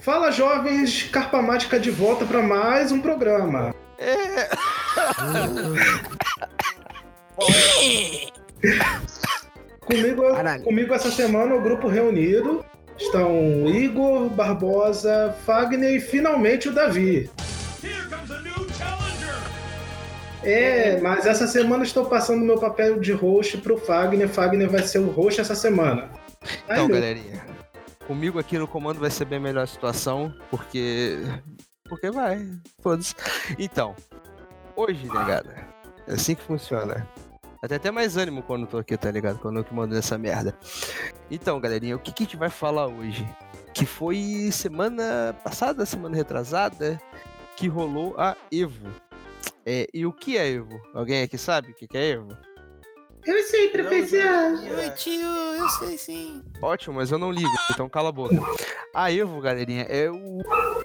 Fala jovens, Carpamática de volta para mais um programa. É. comigo, comigo essa semana o grupo reunido estão Igor, Barbosa, Fagner e finalmente o Davi. É, mas essa semana estou passando meu papel de host pro Fagner. Fagner vai ser o host essa semana. Então, Ai, galerinha, comigo aqui no comando vai ser bem melhor a situação, porque. Porque vai. Foda-se. Então, hoje, negada, é assim que funciona. Até até mais ânimo quando eu tô aqui, tá ligado? Quando eu que mando essa merda. Então, galerinha, o que, que a gente vai falar hoje? Que foi semana passada, semana retrasada, que rolou a Evo. É, e o que é Evo? Alguém aqui sabe o que, que é Evo? Eu sei, professor. Oi, tio, eu sei sim. Ótimo, mas eu não ligo, então cala a boca. A Evo, galerinha, é o.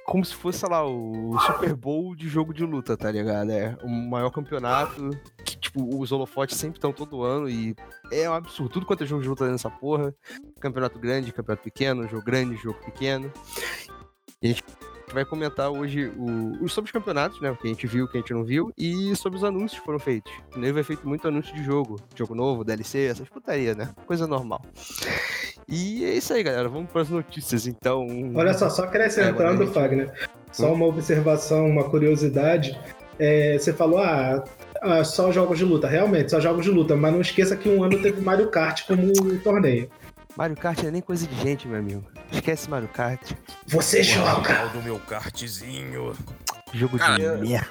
Como se fosse, sei lá, o Super Bowl de jogo de luta, tá ligado? É o maior campeonato. Que, tipo, os holofotes sempre estão todo ano e é um absurdo. Tudo quanto é jogo de luta nessa porra. Campeonato grande, campeonato pequeno, jogo grande, jogo pequeno. E a gente vai comentar hoje o, sobre os campeonatos, né? O que a gente viu, o que a gente não viu, e sobre os anúncios que foram feitos. No vai feito muito anúncio de jogo, jogo novo, DLC, essas putaria, né? Coisa normal. E é isso aí, galera. Vamos para as notícias, então. Olha só, só acrescentando, é, Fagner, só uma observação, uma curiosidade. É, você falou, ah, ah, só jogos de luta. Realmente, só jogos de luta, mas não esqueça que um ano teve Mario Kart como torneio. Mario Kart é nem coisa de gente, meu amigo. Esquece Mario Kart. Você joga! do meu kartzinho. Jogo cara, de merda.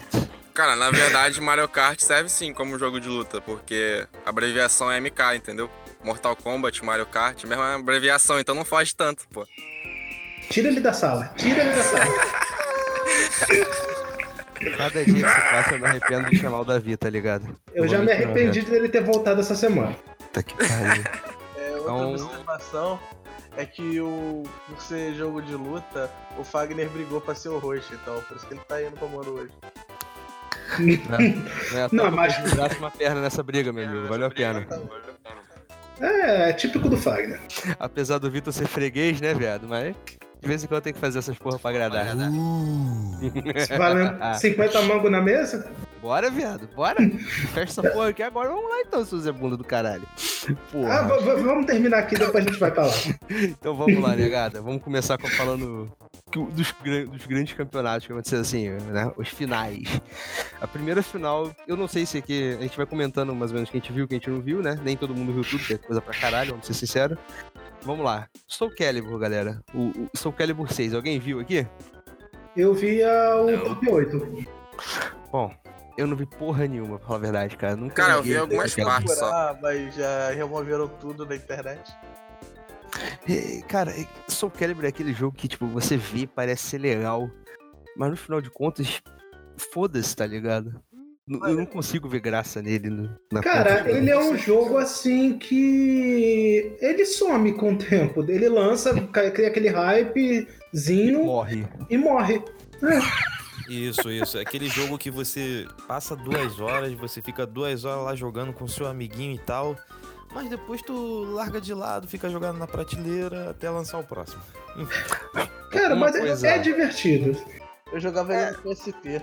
Cara, na verdade, Mario Kart serve sim como jogo de luta, porque a abreviação é MK, entendeu? Mortal Kombat, Mario Kart, mesma abreviação, então não foge tanto, pô. Tira ele da sala, tira ele da sala. Cada dia que você passa, eu me arrependo de chamar o Davi, tá ligado? Eu, eu já me arrependi dele ter voltado essa semana. Tá que pariu. Outra então... observação é que o, por ser jogo de luta, o Fagner brigou pra ser o host, então por isso que ele tá indo pro mano hoje. Não, não, mas. uma perna nessa briga, meu amigo. Valeu a pena. É, é típico do Fagner. Apesar do Vitor ser freguês, né, viado? Mas de vez em quando tem que fazer essas porra pra agradar. Uh. Valendo 50 mangos na mesa? Bora, viado, bora. Fecha essa porra aqui agora. Vamos lá então, seu Zé Bunda do caralho. Porra. Ah, vamos terminar aqui, depois a gente vai pra lá. então vamos lá, negada. Vamos começar falando dos, dos, grandes campeonatos, que aconteceram assim, né? Os finais. A primeira final, eu não sei se aqui a gente vai comentando mais ou menos o que a gente viu, o que a gente não viu, né? Nem todo mundo viu tudo, que é coisa pra caralho, vamos ser sinceros. Vamos lá. Soul Calibur, galera. O, o Soul Calibur 6, alguém viu aqui? Eu vi o top 8. Bom, eu não vi porra nenhuma, pra falar a verdade, cara. Nunca cara, eu vi algumas partes só. Ah, mas já removeram tudo da internet. É, cara, Soul Calibur é aquele jogo que, tipo, você vê, parece ser legal. Mas no final de contas, foda-se, tá ligado? Eu não consigo ver graça nele. Na Cara, ele é um jogo assim que. Ele some com o tempo. Ele lança, cria aquele hypezinho. E morre. E morre. É. Isso, isso. É aquele jogo que você passa duas horas, você fica duas horas lá jogando com seu amiguinho e tal. Mas depois tu larga de lado, fica jogando na prateleira até lançar o próximo. Cara, mas é, coisa... é divertido. Eu jogava ele no PSP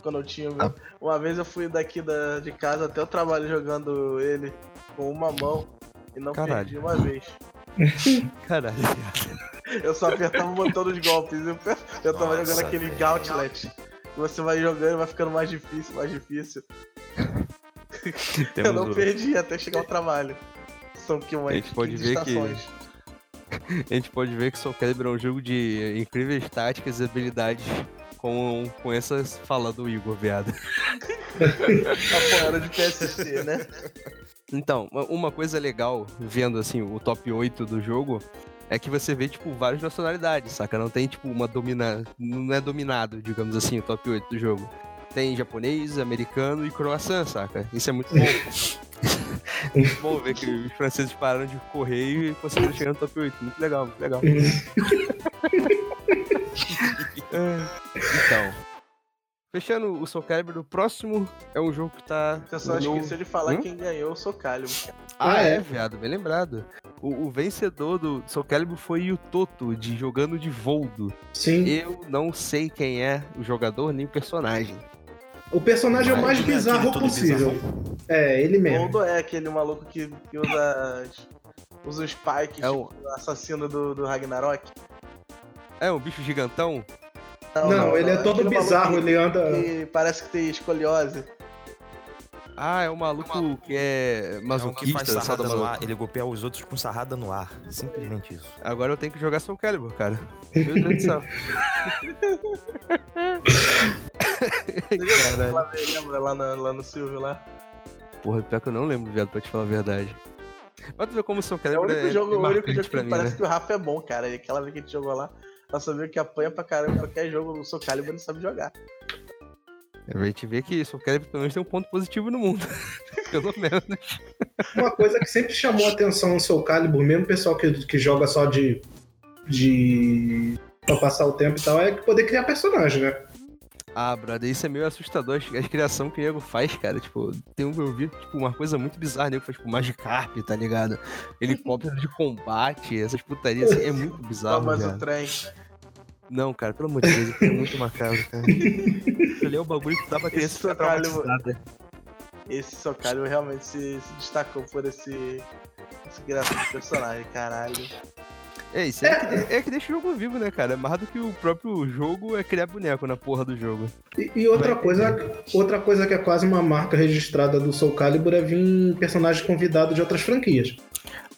quando eu tinha. Ah. Uma vez eu fui daqui da, de casa até o trabalho jogando ele com uma mão e não Caralho. perdi uma vez. Caralho. Eu só apertava o botão dos golpes. Eu, eu tava Nossa, jogando aquele velho. Gauntlet. Você vai jogando, vai ficando mais difícil, mais difícil. eu não perdi até chegar ao trabalho. São que umas a gente pode ver estações. que a gente pode ver que Soul Calibur é um jogo de incríveis táticas e habilidades com, com essas falas do Igor, viado. Apoiaram de PSC, né? Então, uma coisa legal, vendo assim o top 8 do jogo, é que você vê, tipo, várias nacionalidades, saca? Não tem, tipo, uma domina... Não é dominado, digamos assim, o top 8 do jogo. Tem japonês, americano e croissant, saca? Isso é muito bom. muito bom ver que os franceses pararam de correr e conseguiram chegar no top 8. Muito legal, muito legal. então, Fechando o Soul Calibur, o próximo é um jogo que tá. Você só no esqueceu de falar Hum? quem ganhou o Soul Calibur. Ah, Ah, é, é? viado, bem lembrado. O, o vencedor do Soul Calibur foi o Toto, de jogando de Voldo. Sim. Eu não sei quem é o jogador nem o personagem. O personagem é o mais Aquele bizarro possível. bizarrão. É, ele mesmo. Goldo é aquele maluco que, que usa. Usa o Spike, É o- tipo, assassino do, do Ragnarok. É um bicho gigantão? Não, ele é todo aquele bizarro, ele anda. que parece que tem escoliose. Ah, é o maluco que é É um que masoquista, faz sarrada no ar, ele golpeia os outros com sarrada no ar. Simplesmente isso. Agora eu tenho que jogar Soul Calibur, cara. Meu Deus do céu. Lembra lá, na- lá no Silvio lá? Porra, pior que eu não lembro, viado, pra te falar a verdade. Mas tu vê como o Soul É o Calibur único jogo, o único jogo que mim, parece né? que o Rafa é bom, cara. Aquela vez que a gente jogou lá, nós sabia que apanha pra caramba qualquer jogo no Soul Calibur ele sabe jogar. A gente vê que Soul Calibur pelo menos tem um ponto positivo no mundo. pelo menos. Uma coisa que sempre chamou a atenção no Soul Calibur, mesmo o pessoal que, que joga só de. de. pra passar o tempo e tal, é poder criar personagem, né? Ah, brother, isso é meio assustador. A criação que o nego faz, cara. Tipo, tem um eu vi, tipo, uma coisa muito bizarra. O nego faz, tipo, Magikarp, tá ligado? Helicóptero de combate, essas putarias, assim, é muito bizarro, cara. o trem. Não, cara, pelo amor de Deus, é muito macabro, cara. Ele é o bagulho que dá pra criança Esse traumatizada. Esse Calibur realmente se, se destacou por esse. esse criação de personagem, caralho. É, isso é, que, de- é que deixa o jogo vivo, né, cara? Mais do que o próprio jogo é criar boneco na porra do jogo. E, e outra, Vai coisa, outra coisa que é quase uma marca registrada do Soul Calibur é vir personagem convidado de outras franquias.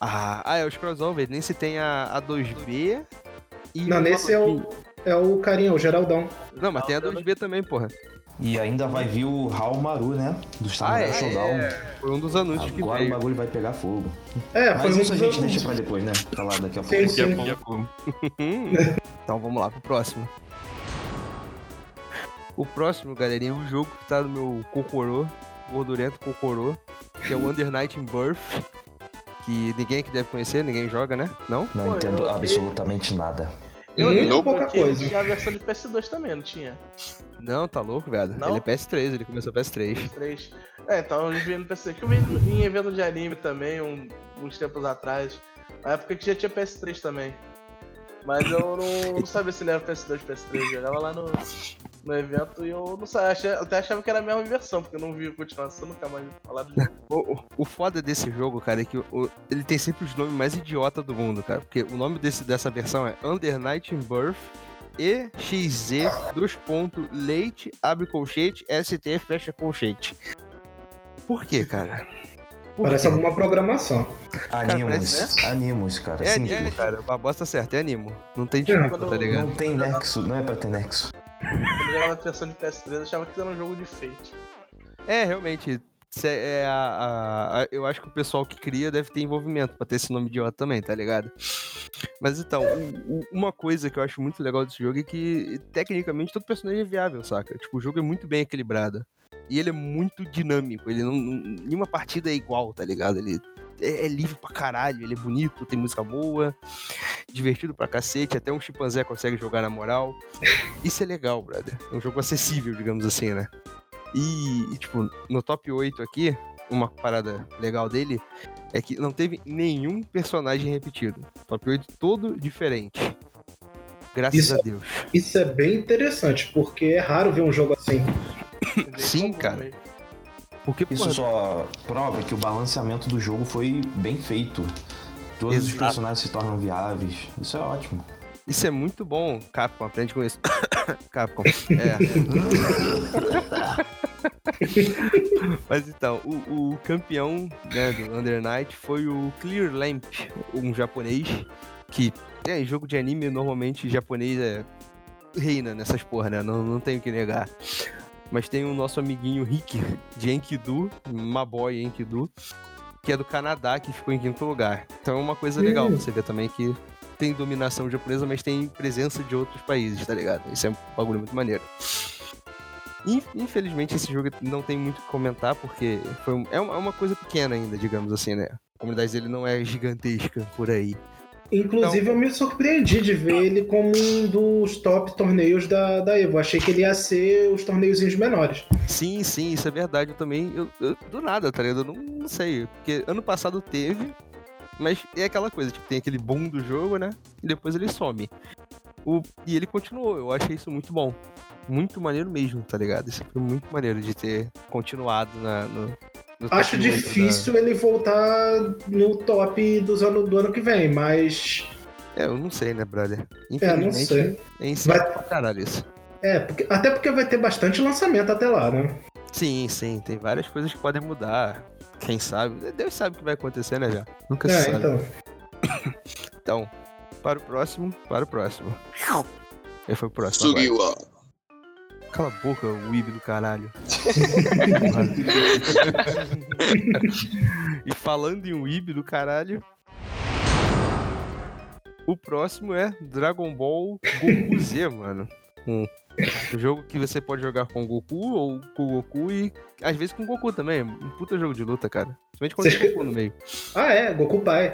Ah, ah é os crossover. Nem se tem a, a 2B e. Não, o nesse é o, é o carinha, o Geraldão. Não, mas tem a 2B também, porra. E ainda vai vir o Raul Maru, né? Do Ah, Samurai é, Showdown. Foi um dos anúncios que Agora o veio. bagulho vai pegar fogo. É, foi Mas um isso a gente outros. deixa pra depois, né? Falar daqui a Sim, pouco. sim. então vamos lá pro próximo. O próximo, galerinha, é um jogo que tá no meu Cocorô, gordurento Cocorô, que é o Under Night in Birth. Que ninguém aqui deve conhecer, ninguém joga, né? Não? Não Pô, entendo eu- absolutamente nada. Eu Muito lembro pouca que coisa. Tinha a versão de PS2 também, não tinha? Não, tá louco, velho. Não? Ele é PS3, ele começou PS3. PS3. É, então eu vi no PC. Que eu vi em evento de anime também, um- uns tempos atrás. Na época que já tinha PS3 também. Mas eu não, não sabia se ele era PS2 PS3. Eu jogava lá no, no evento e eu não sabia. achei- até achava que era a mesma versão, porque eu não vi a continuação, nunca mais vi falar do jogo. O, o- o foda desse jogo, cara, é que o- ele tem sempre os nomes mais idiota do mundo, cara. Porque o nome desse, dessa versão é Under Night in Birth EXZ, dois pontos, leite, abre colchete, ST, fecha colchete. Por quê, cara? Por Parece quê? alguma programação. Animus. parece, Animus, cara. É, Simples. é, cara, a bosta certa, é animo. Não tem Quando- tá ligado? Não tem nexo, não é pra ter nexo. Eu jogava a versão de PS3, eu achava que era um jogo de Fate. É, realmente. é a- a- a- eu acho que o pessoal que cria deve ter envolvimento pra ter esse nome idiota também, tá ligado? Mas então, o- o- uma coisa que eu acho muito legal desse jogo é que, tecnicamente, todo personagem é viável, saca? Tipo, o jogo é muito bem equilibrado. E ele é muito dinâmico. Ele não. não- Nenhuma partida é igual, tá ligado? Ele é, é livre pra caralho, ele é bonito, tem música boa, divertido pra cacete, até um chimpanzé consegue jogar na moral. Isso é legal, brother. É um jogo acessível, digamos assim, né? E, e, tipo, no top 8 aqui, uma parada legal dele é que não teve nenhum personagem repetido. Top 8 todo diferente. Graças Isso- a Deus. Isso é bem interessante, porque é raro ver um jogo assim. Sim, cara. Porque, Isso porra, só prova que o balanceamento do jogo foi bem feito. Todos os Exato. personagens se tornam viáveis. Isso é ótimo. isso é muito bom. Capcom, aprende com isso. Capcom. É. Mas então, o, o campeão né, do Under Night foi o Clear Lamp, um japonês que, é, em jogo de anime, normalmente japonês é reina nessas porra, né? Não, não tenho que negar. Mas tem o nosso amiguinho Rick, de Enkidu, Maboy Enkidu, que é do Canadá, que ficou em quinto lugar. Então é uma coisa legal você ver também que tem dominação japonesa, mas tem presença de outros países, tá ligado? Isso é um bagulho muito maneiro. In- Infelizmente, esse jogo não tem muito o que comentar, porque foi é uma é uma coisa pequena ainda, digamos assim, né? A comunidade dele não é gigantesca por aí. Inclusive, Então- eu me surpreendi de ver ele como um dos top torneios da, da Evo. Achei que ele ia ser os torneiozinhos menores. Sim, sim, isso é verdade. Eu também. Eu, eu- do nada, tá ligado? Eu não, não sei. Porque ano passado teve, mas é aquela coisa, tipo, tem aquele boom do jogo, né? E depois ele some. O, e ele continuou. Eu achei isso muito bom. Muito maneiro mesmo, tá ligado? Isso foi muito maneiro de ter continuado na, no. no Acho 8 da- difícil ele voltar no top dos ano, do ano que vem, mas. É, eu não sei, né, brother? É, não sei. é Vai- pra caralho isso. É, porque- até porque vai ter bastante lançamento até lá, né? Sim, sim, tem várias coisas que podem mudar. Quem sabe? Deus sabe o que vai acontecer, né, já? Nunca se É, sabe. então. Então, para o próximo, para o próximo. Aí foi o próximo. Sugiwa. Cala a boca, o Ibe do caralho. e falando em Weeb do caralho. O próximo é Dragon Ball Goku Z, mano. Um jogo que você pode jogar com o Goku ou com o Goku e às vezes com o Goku também. Um puta jogo de luta, cara. Principalmente quando tem Você- Goku no meio. Ah, é, Goku Pai.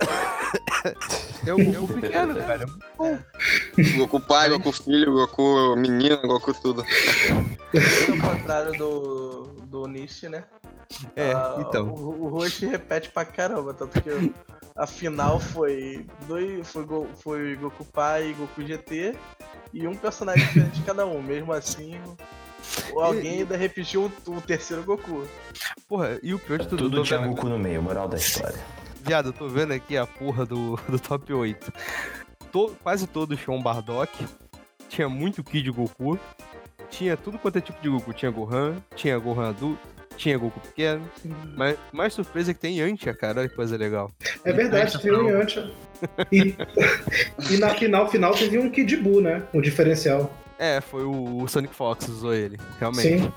É o Goku pequeno, cara. Goku pai, Goku filho, Goku menino, Goku tudo. Ao contrário do, do Nishi, né? É, Ah, então. O, o Roshi repete pra caramba, tanto que a final foi, dois, foi, Go- foi Goku Pai e Goku GT e um personagem diferente de cada um. Mesmo assim, o- alguém ainda repetiu o, o terceiro Goku. Porra, e o pior de tudo, Tudo tinha Goku no meio, moral da história. Viado, eu tô vendo aqui a porra do, do top 8. To- quase todos tinham Bardock. Tinha muito Kid Goku. Tinha tudo quanto é tipo de Goku. Tinha Gohan, tinha Gohan adulto, tinha Goku pequeno. Mas mais surpresa é que tem Yantia, cara. Olha que coisa legal. É verdade, tem um Yantia. E, e na final, final teve um Kid Buu, né? O diferencial. É, foi o, o Sonic Fox usou ele, realmente. Sim.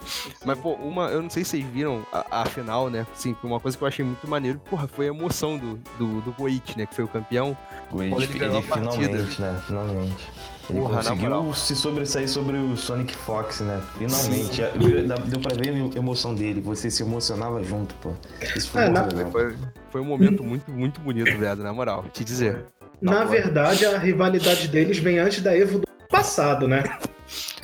Mas, pô, uma, eu não sei se vocês viram a, a final, né? Sim, uma coisa que eu achei muito maneiro, porra, foi a emoção do, do, do Goichi, né? Que foi o campeão. Ele, Quando ele ganhou a partida. finalmente, né? Finalmente. Ele Porra, na conseguiu se sobressair sobre o Sonic Fox, né? Finalmente. Deu- Deu pra ver a emoção dele. Você se emocionava junto, pô. Isso foi É, na-. Foi, foi um momento muito, muito bonito, viado, na moral. Te dizer. Na boa. verdade, a rivalidade deles vem antes da Evo do passado, né?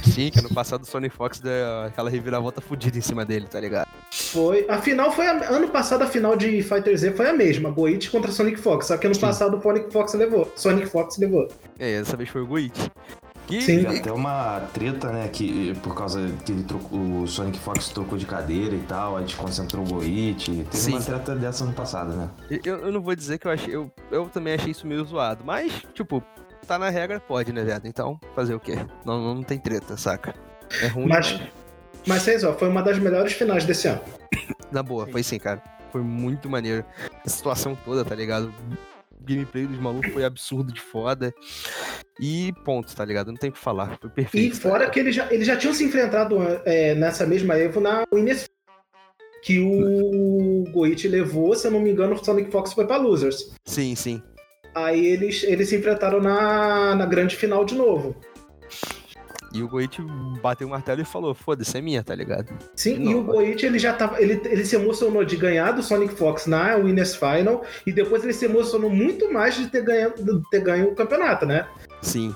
Sim, que no passado o Sonic Fox deu aquela reviravolta fodida em cima dele, tá ligado? Foi. A final foi. a- ano passado a final de Fighter Z foi a mesma. Goichi contra Sonic Fox. Só que ano Sim. passado o Sonic Fox levou. Sonic Fox levou. É, dessa vez foi o Goichi. Que Sim. Teve até uma treta, né? Que por causa que ele trocou, o Sonic Fox trocou de cadeira e tal, aí desconcentrou o Goichi. Teve Sim. uma treta dessa ano passado, né? eu, eu não vou dizer que eu achei. Eu, eu também achei isso meio zoado. Mas, tipo, tá na regra, pode, né, viado? Então, fazer o quê? Não, não tem treta, saca? É ruim, Mas, mas... mas vocês, ó, foi uma das melhores finais desse ano. Na boa, foi sim, cara. Foi muito maneiro. A situação toda, tá ligado? O gameplay dos malucos foi absurdo de foda. E ponto, tá ligado? Não tem o que falar. Foi E perfeito. tá fora ligado? que eles já, eles já tinham se enfrentado é, nessa mesma Evo na Winners que o Goichi levou, se eu não me engano, o Sonic Fox foi pra Losers. Sim, sim. Aí eles, eles se enfrentaram na, na grande final de novo. E o Goichi bateu o martelo e falou: foda-se, é minha, tá ligado? Sim, Não, e o Goichi ele já tava. Ele, ele se emocionou de ganhar do Sonic Fox na Winners Final e depois ele se emocionou muito mais de ter ganho, de ter ganho o campeonato, né? Sim.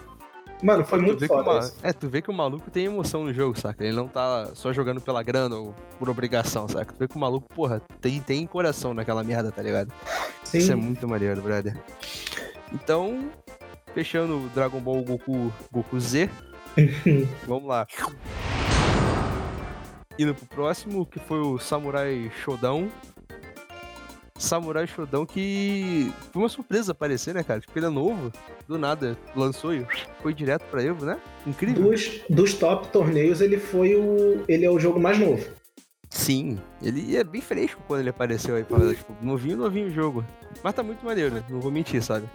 Mano, foi Tu muito foda. ma- isso. É, tu vê que o maluco tem emoção no jogo, saca? Ele não tá só jogando pela grana ou por obrigação, saca? Tu vê que o maluco, porra, tem, tem coração naquela merda, tá ligado? Sim. Isso é muito maneiro, brother. Então, fechando o Dragon Ball Goku, Goku Z, vamos lá. Indo pro próximo, que foi o Samurai Shodown. Samurai Shodown que foi uma surpresa aparecer, né, cara? Tipo, ele é novo, do nada, lançou e foi direto pra Evo, né? Incrível. Dos, dos top torneios, ele foi o. Ele é o jogo mais novo. Sim, ele é bem fresco quando ele apareceu aí, falando, tipo, novinho, novinho o jogo. Mas tá muito maneiro, né? Não vou mentir, sabe?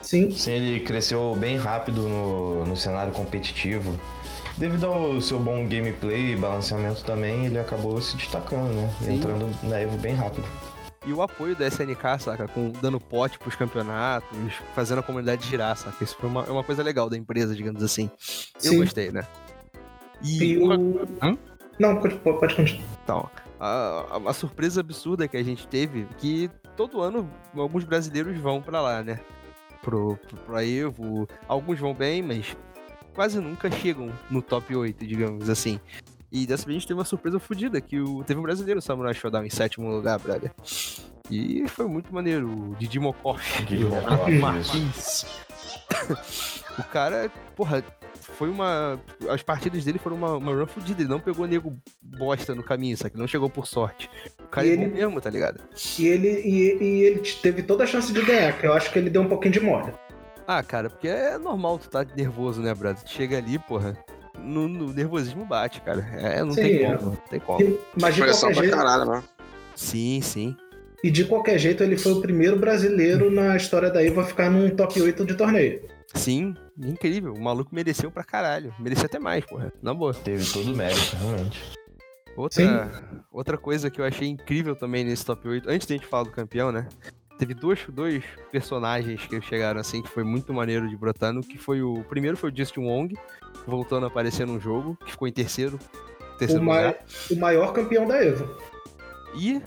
Sim. Sim, ele cresceu bem rápido no, no cenário competitivo. Devido ao seu bom gameplay e balanceamento também, ele acabou se destacando, né? Sim. Entrando na Evo bem rápido. E o apoio da SNK, saca? Com, dando pote pros campeonatos, fazendo a comunidade girar, saca? Isso foi uma, é uma coisa legal da empresa, digamos assim. Eu Sim. gostei, né? E, E uma, o. Hã? Não, pode, pode continuar. então, a, a- a surpresa absurda que a gente teve, que todo ano alguns brasileiros vão pra lá, né? Pro, pro, pro Evo. Alguns vão bem, mas quase nunca chegam no top 8, digamos assim. E dessa vez a gente teve uma surpresa fodida, que o, teve um brasileiro, Samurai Showdown, em sétimo lugar, brother. E foi muito maneiro, o Didi Mokov. Didi Mokov, Martins. o cara, porra, foi uma. As partidas dele foram uma, uma run fodida. Ele não pegou nego bosta no caminho, sabe? Não chegou por sorte. O cara E é ele- mesmo, tá ligado? E ele, e, e ele teve toda a chance de ganhar, que eu acho que ele deu um pouquinho de mole. Ah, cara, porque é normal tu tá nervoso, né, brother? Tu chega ali, porra. No, no nervosismo bate, cara. É, não Sim, tem é. como, não tem como. Mas de Pressão qualquer pra jeito, caralho, mano. Sim, sim. e de qualquer jeito, ele foi o primeiro brasileiro na história da EVA a ficar num top 8 de torneio. Sim, incrível. O maluco mereceu pra caralho. Merecia até mais, porra. Na boa. Teve todo o mérito, realmente. Outra, outra coisa que eu achei incrível também nesse top 8, antes de a gente falar do campeão, né? Teve dois, dois personagens que chegaram assim, que foi muito maneiro de brotar no, que foi o. o primeiro foi o Justin Wong, voltando a aparecer num jogo, que ficou em terceiro. O, Terceiro ma- lugar. o maior campeão da EVA. E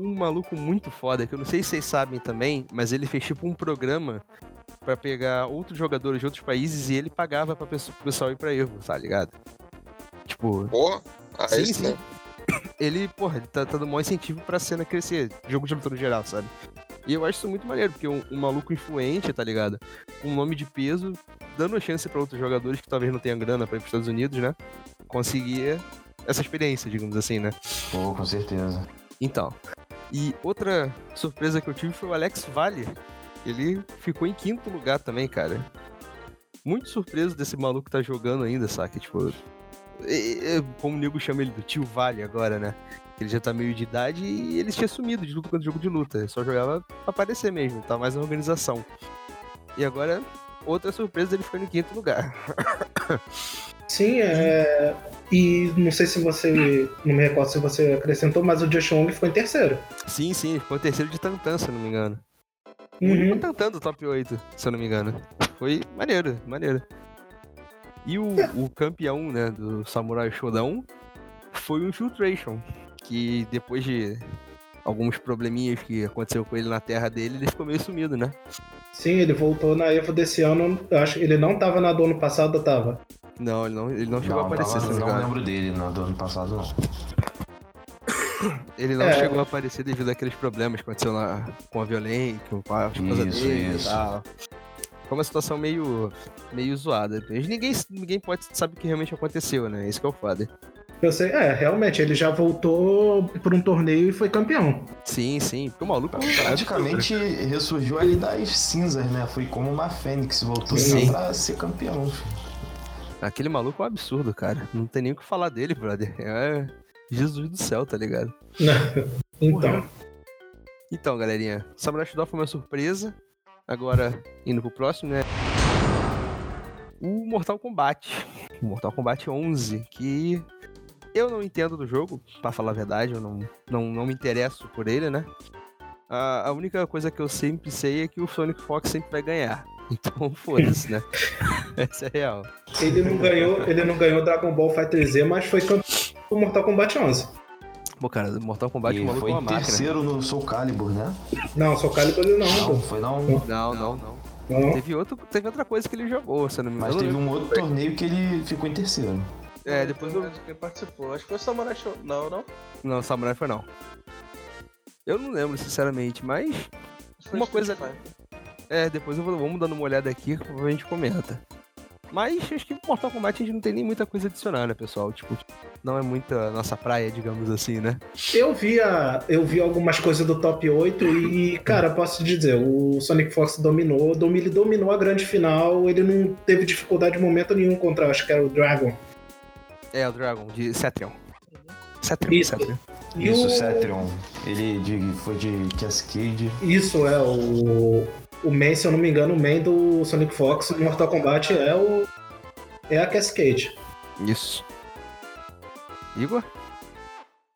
um maluco muito foda, que eu não sei se vocês sabem também, mas ele fez tipo um programa pra pegar outros jogadores de outros países e ele pagava pra pessoa, pro pessoal ir pra Evo, tá ligado? Tipo, Pô, aí Sim, sim. sim. ele, porra, ele tá, tá dando maior incentivo pra cena crescer, jogo de luta no geral, sabe? E eu acho isso muito maneiro, porque um, um maluco influente, tá ligado? Com um nome de peso, dando chance pra outros jogadores que talvez não tenham grana pra ir pros Estados Unidos, né? Conseguir essa experiência, digamos assim, né? Pô, com certeza. Então. E outra surpresa que eu tive foi o Alex Vale. Ele ficou em quinto lugar também, cara. Muito surpreso desse maluco tá jogando ainda, saca? Tipo. Como o nego chama ele do tio Vale agora, né? Ele já tá meio de idade e ele tinha sumido de luta contra jogo de luta. Ele só jogava pra aparecer mesmo, tá mais na organização. E agora, outra surpresa, ele foi no quinto lugar. Sim, é. E não sei se você. Não me recordo se você acrescentou, mas o Josh Wong ficou em terceiro. Sim, sim, ficou em terceiro de Tantan, se não me engano. O Uhum. único Tantan do top 8, se eu não me engano. Foi maneiro, maneiro. E o, o campeão, né, do Samurai Shodown foi o Infiltration, que depois de alguns probleminhas que aconteceu com ele na terra dele, ele ficou meio sumido, né? Sim, ele voltou na EVA desse ano. Eu acho que ele não tava na do ano passado, tava. Não, ele não, ele não chegou a aparecer, tava- não não lembro dele no do ano passado, não. Ele não É. chegou a aparecer devido àqueles problemas que aconteceu lá com a violência, com a esposa Isso, dele isso. e tal. Foi uma situação meio, meio zoada. Ninguém, ninguém pode saber o que realmente aconteceu, né? Isso que é o foda. Eu sei, é, realmente, ele já voltou por um torneio e foi campeão. Sim, sim. Porque o maluco é um Praticamente ressurgiu ali das cinzas, né? Foi como uma fênix, voltou Sim. pra ser campeão. Aquele maluco é um absurdo, cara. Não tem nem o que falar dele, brother. É Jesus do céu, tá ligado? Então. Então, galerinha, Samurai Shodown foi uma surpresa. Agora, indo pro próximo, né? O Mortal Kombat. Mortal Kombat 11, que eu não entendo do jogo, pra falar a verdade, eu não, não, não me interesso por ele, né? A, a única coisa que eu sempre sei é que o Sonic Fox sempre vai ganhar. Então, foda-se, né? Essa é real. Ele não ganhou, ele não ganhou Dragon Ball Fighter Z, mas foi campeão do Mortal Kombat 11. Pô, cara, Mortal Kombat o E maluco foi é em uma máquina. terceiro no Soul Calibur, né? Não, Soul Calibur não, Não, pô. foi não. Não, não, não. Não. Teve, outro, teve outra coisa que ele jogou, se eu não me Mas engano. teve um outro torneio que ele ficou em terceiro. É, depois eu... Quem participou? Acho que foi o Samurai Show. Não, não. Não, Samurai foi não. Eu não lembro, sinceramente, mas. Uma coisa-. É, depois eu vou, vamos dando uma olhada aqui, a gente comenta. Mas acho que Mortal Kombat a gente não tem nem muita coisa a adicionar, né, pessoal? Tipo, não é muita nossa praia, digamos assim, né? Eu vi, a- eu vi algumas coisas do top 8 e, cara, posso te dizer, o Sonic Fox dominou, domi- ele dominou a grande final, ele não teve dificuldade em momento nenhum contra, acho que era o Dragon. É, o Dragon, de Cetrion. Cetrion, Isso. Cetrion. Isso, o- Cetrion. Ele de- foi de Cascade. Isso é o. O main, se eu não me engano, o main do Sonic Fox no Mortal Kombat é o. É a Cascade. Isso. Igor?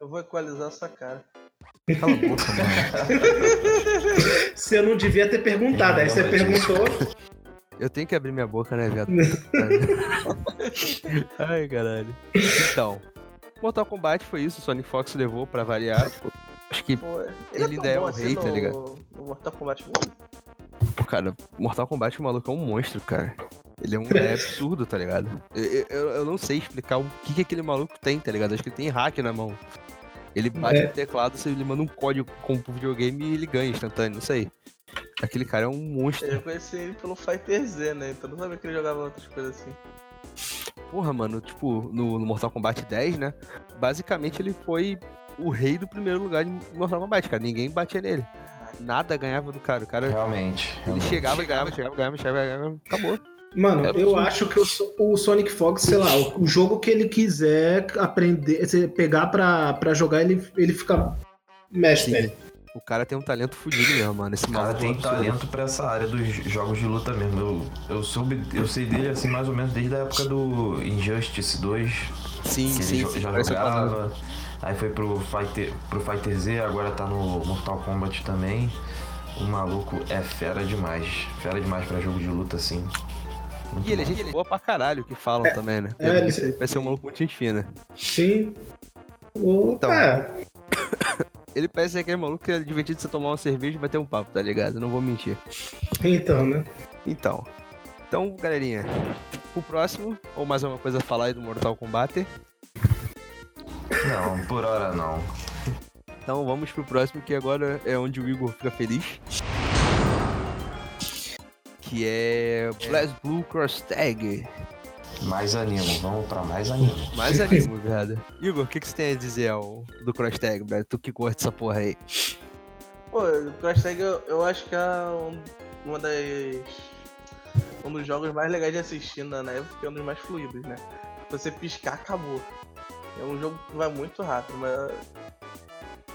Eu vou equalizar essa cara. Cala a boca, mano. Você não devia ter perguntado, aí você perguntou. Eu tenho que abrir minha boca, né, viado? Ai, caralho. Então, Mortal Kombat foi isso, o Sonic Fox levou pra variar. Tipo, acho que Pô, Ele é tão ainda é bom o assim rei, tá ligado? No Mortal Kombat 1. Pô, cara, Mortal Kombat, o maluco é um monstro, cara. Ele é um é absurdo, tá ligado? Eu, eu, eu não sei explicar o que, que aquele maluco tem, tá ligado? Acho que ele tem hack na mão. Ele bate É. no teclado, você ele manda um código com o videogame e ele ganha instantâneo, não sei. Aquele cara é um monstro. Eu conheci ele pelo Fighter Z, né? Então não sabia que ele jogava outras coisas assim. Porra, mano, tipo, no, no Mortal Kombat 10, né? Basicamente ele foi o rei do primeiro lugar em Mortal Kombat, cara. Ninguém batia nele. Nada ganhava do cara. O cara. Realmente. Ele realmente. chegava, ganhava, chegava, ganhava, chegava, ganhava. Acabou. Mano, É eu acho que o, So- o Sonic Fox, sei lá, o, jogo que ele quiser aprender, pegar pra, pra jogar, ele, ele fica mestre. O cara tem um talento fudido mesmo, mano. Esse O cara é tem um absurdo. talento pra essa área dos jogos de luta mesmo. Eu, eu soube, eu sei dele assim mais ou menos desde a época do Injustice 2, Sim, que sim, ele sim. já jogava. Aí foi pro Fighter, pro Fighter Z, agora tá no Mortal Kombat também. O maluco é fera demais. Fera demais pra jogo de luta assim. Muito E ele é gente boa pra caralho, que falam também, né? é, Ele ele- vai ser um maluco muito gente fina. Sim. O, Então. é, Ele parece aquele maluco que é divertido você tomar uma cerveja e bater um papo, tá ligado? Não vou mentir. então, né? Então. Então, galerinha, pro próximo, ou mais alguma coisa a falar aí do Mortal Kombat? Não, por hora não. Então vamos pro próximo, que agora é onde o Igor fica feliz. Que é Blast Blue Cross Tag. Mais animo, vamos pra mais animo. Mais animo, viado. Igor, o que, que você tem a dizer ao, do Cross Tag, velho? Tu que curte essa porra aí. Pô, o Crash Tag eu, eu acho que é um, uma das. Um dos jogos mais legais de assistir na na época, é um dos mais fluidos, né? Se você piscar, acabou. É um jogo que vai muito rápido, mas.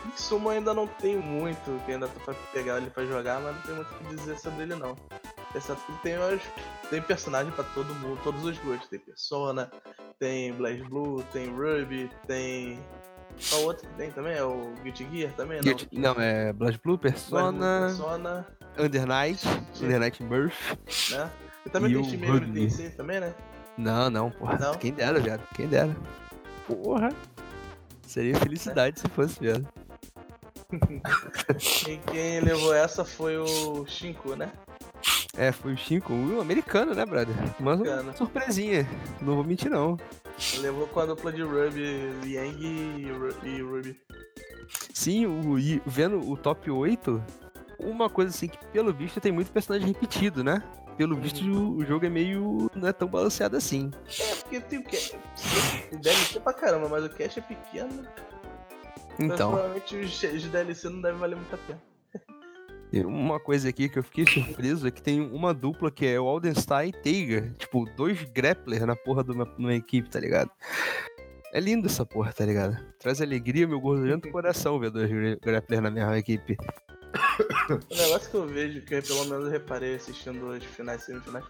Em suma, ainda não tenho muito que ainda tô pra pegar ele pra jogar, mas não tem muito o que dizer sobre ele não. Exceto que tem, os, tem personagem pra todo mundo, todos os gostos. Tem Persona, tem Blaze Blue, tem Ruby, tem. Qual outro que tem também? É o Guilty Gear também? Não. Guilty- Não, é Blast Blue, Blast Blue, Persona, Persona, Under Night, Under Night Birth. né? E também E tem Megami Ruby. Também, né? Não, não, porra. Não? Quem dera, viado. Quem dera. Porra. Seria felicidade se fosse, viado. E quem levou essa foi o Shinku, né? É, foi o Shinko, um americano, né, brother? Mas uma surpresinha. Não vou mentir, não. Levou com a dupla de Ruby, Liang e, Ru- Ruby. Sim, o, vendo o top 8, uma coisa assim que, pelo visto, tem muito personagem repetido, né? Pelo visto, o, jogo é meio. não é tão balanceado assim. É, porque tem o cash. Deve ser pra caramba, mas o cash é pequeno. Então, Provavelmente os DLC não devem valer muito a pena. uma coisa aqui que eu fiquei surpreso é que tem uma dupla que é o Aldenstein e Teiga. Tipo, dois grapplers na porra de uma, numa equipe, tá ligado? É lindo essa porra, tá ligado? Traz alegria, meu gordurento coração ver dois gra- grapplers na mesma equipe. O negócio que eu vejo, que eu pelo menos eu reparei assistindo os finais e semifinais,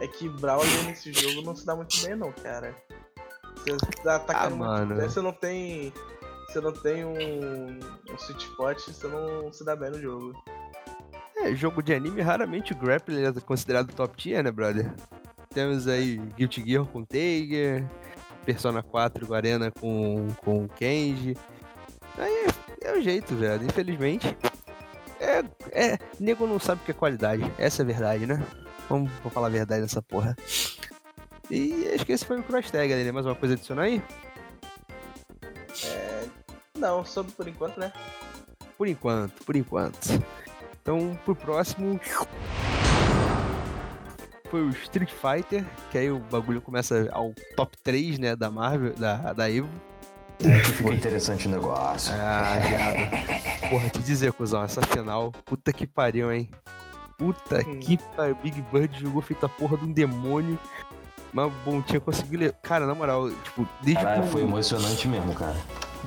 é que Brawler nesse jogo não se dá muito bem não, cara. Você tá atacando Ah, muito mano. bem, você não tem. Você não tem um, um sweet spot, você não se dá bem no jogo. É, jogo de anime, raramente o grappler é considerado top tier, né, brother? Temos aí Guilty Gear com Tiger, Persona 4 com Arena com, com Kenji. Aí é, é o jeito, velho. Infelizmente. É, é. Nego não sabe o que é qualidade. Essa é a verdade, né? Vamos, vamos falar a verdade nessa porra. E acho que esse foi o Cross Tag, né? Mais uma coisa adicionar aí? Não, só por enquanto, né? Por enquanto, por enquanto. Então, pro próximo. Foi o Street Fighter, que aí o bagulho começa ao top 3, né, da Marvel, da, da Evo. Ficou interessante o negócio. Ah, viado. Porra, te dizer, cuzão, essa final, puta que pariu, hein? Puta Hum. que pariu. Big Bird jogou feita a porra de um demônio. Mas bom, tinha conseguido. Cara, na moral, tipo, desde Caralho, que foi emocionante mesmo, cara.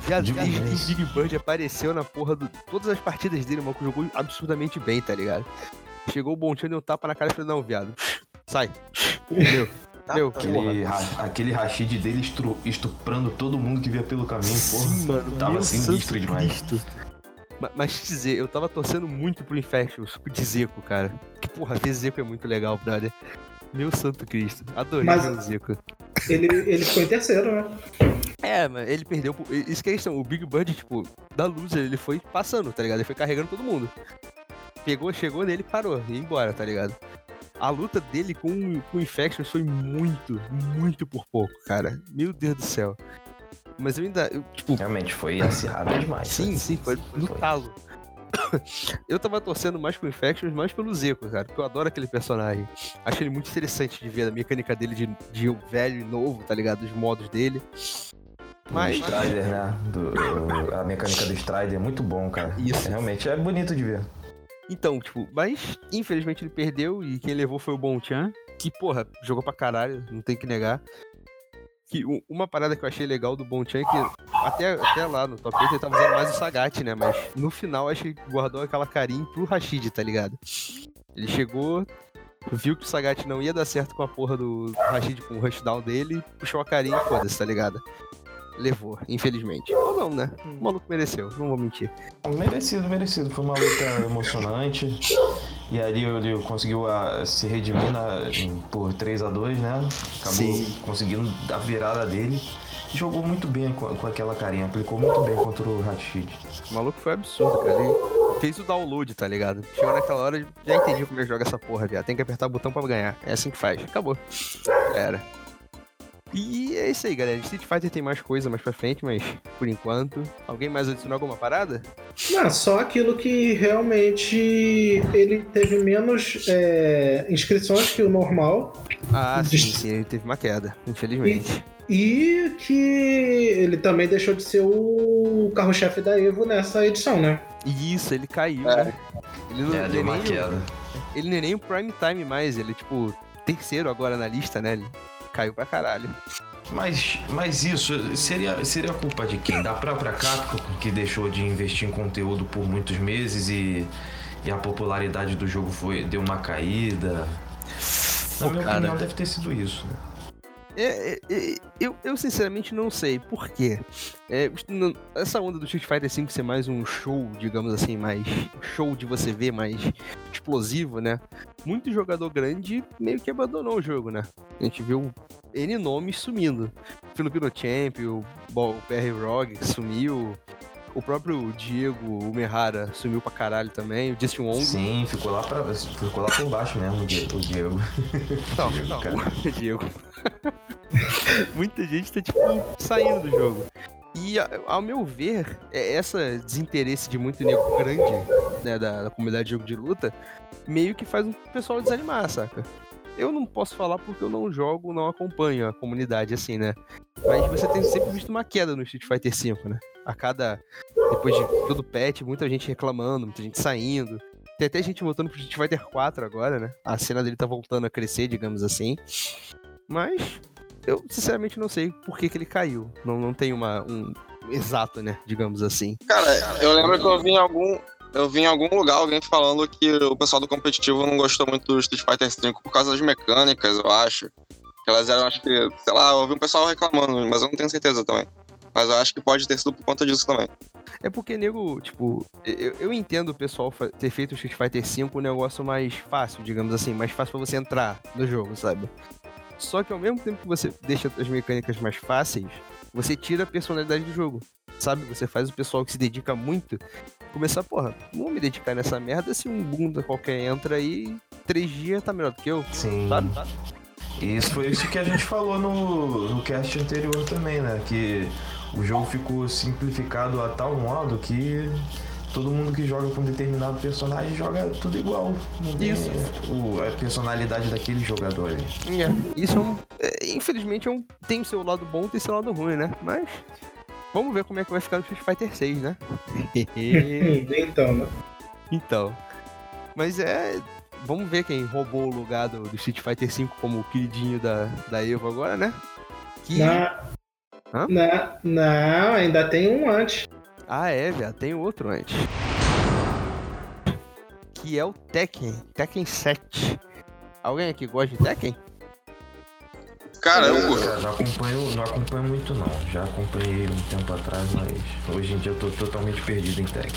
Viado, desde que o Big Bird apareceu na porra do. Todas as partidas dele, o maluco jogou absurdamente bem, tá ligado? Chegou o Bontinho, deu um tapa na cara e falou, não, viado. Sai. Meu, Tá? meu, Tá. Aquele, ra- aquele Rashid dele estru- estuprando todo mundo que via pelo caminho, porra. sim, mano. tava meu sinistro santo demais. Cristo. Ma- Mas te dizer, eu tava torcendo muito pro Infectious de Zeco, cara. Que porra, ver Zeco é muito legal, brother. Meu santo Cristo. Adorei Mas- o Zeco. Ele, ele ficou em terceiro, né? É, mas ele perdeu. pro- Isso que é questão. O Big Bird, tipo, da loser, ele foi passando, tá ligado? Ele foi carregando todo mundo. pegou, chegou nele e parou, e ia embora, tá ligado? A luta dele com, com o Infections foi muito, muito por pouco, cara. Meu Deus do céu. Mas eu ainda, eu, tipo, Realmente, foi acirrado demais. sim, sim, foi no Foi. talo. Eu tava torcendo mais pro Infections, mais pelo Zeco, cara, porque eu adoro aquele personagem. Acho ele muito interessante de ver a mecânica dele de, de velho e novo, tá ligado? Os modos dele. Mas. O Strider, né? Do- a mecânica do Strider é muito bom, cara. Isso. É, realmente é bonito de ver. Então, tipo, mas infelizmente ele perdeu e quem levou foi o Bonchan, que, porra, jogou pra caralho, não tem que negar. Que uma parada que eu achei legal do Bonchan é que até, até lá no top 8 ele tava usando mais o Sagat, né? Mas no final acho que guardou aquela carinha pro Rashid, tá ligado? Ele chegou, viu que o Sagat não ia dar certo com a porra do Rashid com o rushdown dele, puxou a carinha e foda-se, tá ligado? Levou, infelizmente. Ou não, né? O maluco mereceu, não vou mentir. Merecido, merecido. Foi uma luta emocionante. E ali ele conseguiu ah, se redimir na- por 3 a 2 né? Acabou Sim. conseguindo a virada dele. E jogou muito bem com, com aquela carinha. Aplicou muito bem contra o Rashid. O maluco foi absurdo, cara. Ele fez o download, tá ligado? Chegou naquela hora, já entendi como ele joga essa porra, viado. Tem que apertar o botão pra ganhar. É assim que faz. Acabou. Já Era. E é isso aí, galera. Street Fighter tem mais coisa mais pra frente, mas por enquanto. Alguém mais adicionou alguma parada? Não, só aquilo que realmente ele teve menos é, inscrições que o normal Ah, sim, Dist- sim. Ele teve uma queda, infelizmente. e que ele também deixou de ser o carro-chefe da Evo nessa edição, né? E isso, ele caiu, É. né? Ele não, É, ele deu uma nem, queda. ele não é nem o Prime Time mais. Ele, tipo, terceiro agora na lista, né? Caiu pra caralho. Mas, mas isso seria, seria culpa de quem? Da própria Capcom, que deixou de investir em conteúdo por muitos meses e, e a popularidade do jogo foi, deu uma caída. Na minha cara. opinião, deve ter sido isso. Né? É, é, é, eu, eu sinceramente não sei por quê. É, essa onda do Street Fighter V ser mais um show, digamos assim, mais show de você ver, mais explosivo, né? Muito jogador grande meio que abandonou o jogo, né? A gente viu N nomes sumindo. Filipino Champ, o, o PR Rog sumiu. O próprio Diego Umehara sumiu pra caralho também. O Justin Wong. Sim, ficou lá, pra, ficou lá por baixo mesmo o Die- o Diego. Não, Diego, não, o Diego. Muita gente tá, tipo, saindo do jogo. E, ao meu ver, é- essa desinteresse de muito nego grande, né, da, da comunidade de jogo de luta, meio que faz o pessoal desanimar, saca? Eu não posso falar porque eu não jogo, não acompanho a comunidade assim, né? Mas você tem sempre visto uma queda no Street Fighter V, né? A cada. Depois de todo patch, muita gente reclamando, muita gente saindo. Tem até gente voltando pro Street Fighter 4 agora, né? A cena dele tá voltando a crescer, digamos assim. Mas eu sinceramente não sei por que, que ele caiu. Não, não tem uma, um exato, né? Digamos assim. Cara, eu lembro que eu vi em algum. Eu vi em algum lugar alguém falando que o pessoal do competitivo não gostou muito do Street Fighter V por causa das mecânicas, eu acho. Que elas eram, acho que, sei lá, eu ouvi um pessoal reclamando, mas eu não tenho certeza também. Mas eu acho que pode ter sido por conta disso também. É porque, nego, tipo, eu, eu entendo o pessoal ter feito o Street Fighter V um negócio mais fácil, digamos assim, mais fácil pra você entrar no jogo, sabe? Só que ao mesmo tempo que você deixa as mecânicas mais fáceis, você tira a personalidade do jogo, sabe? Você faz o pessoal que se dedica muito começar, porra, não vou me dedicar nessa merda se um bunda qualquer entra aí, três dias tá melhor do que eu, Sim. sabe? Isso foi isso que a gente falou no, no cast anterior também, né? Que o jogo ficou simplificado a tal modo que todo mundo que joga com determinado personagem joga tudo igual. Isso. o- a personalidade daquele jogador ali. É, Isso é um. é, infelizmente é um, tem o seu lado bom e tem o seu lado ruim, né? Mas. Vamos ver como é que vai ficar no Street Fighter 6, né? então, né? Então. Mas é. Vamos ver quem roubou o lugar do, do Street Fighter V como o queridinho da, da Evo agora, né? Que. Na, Hã? na, não, ainda tem um antes. Ah, é, já tem outro antes. Que é o Tekken. Tekken 7. Alguém aqui gosta de Tekken? Cara, eu. Já, já acompanho, não acompanho muito não. Já acompanhei um tempo atrás, mas hoje em dia eu tô totalmente perdido em. Também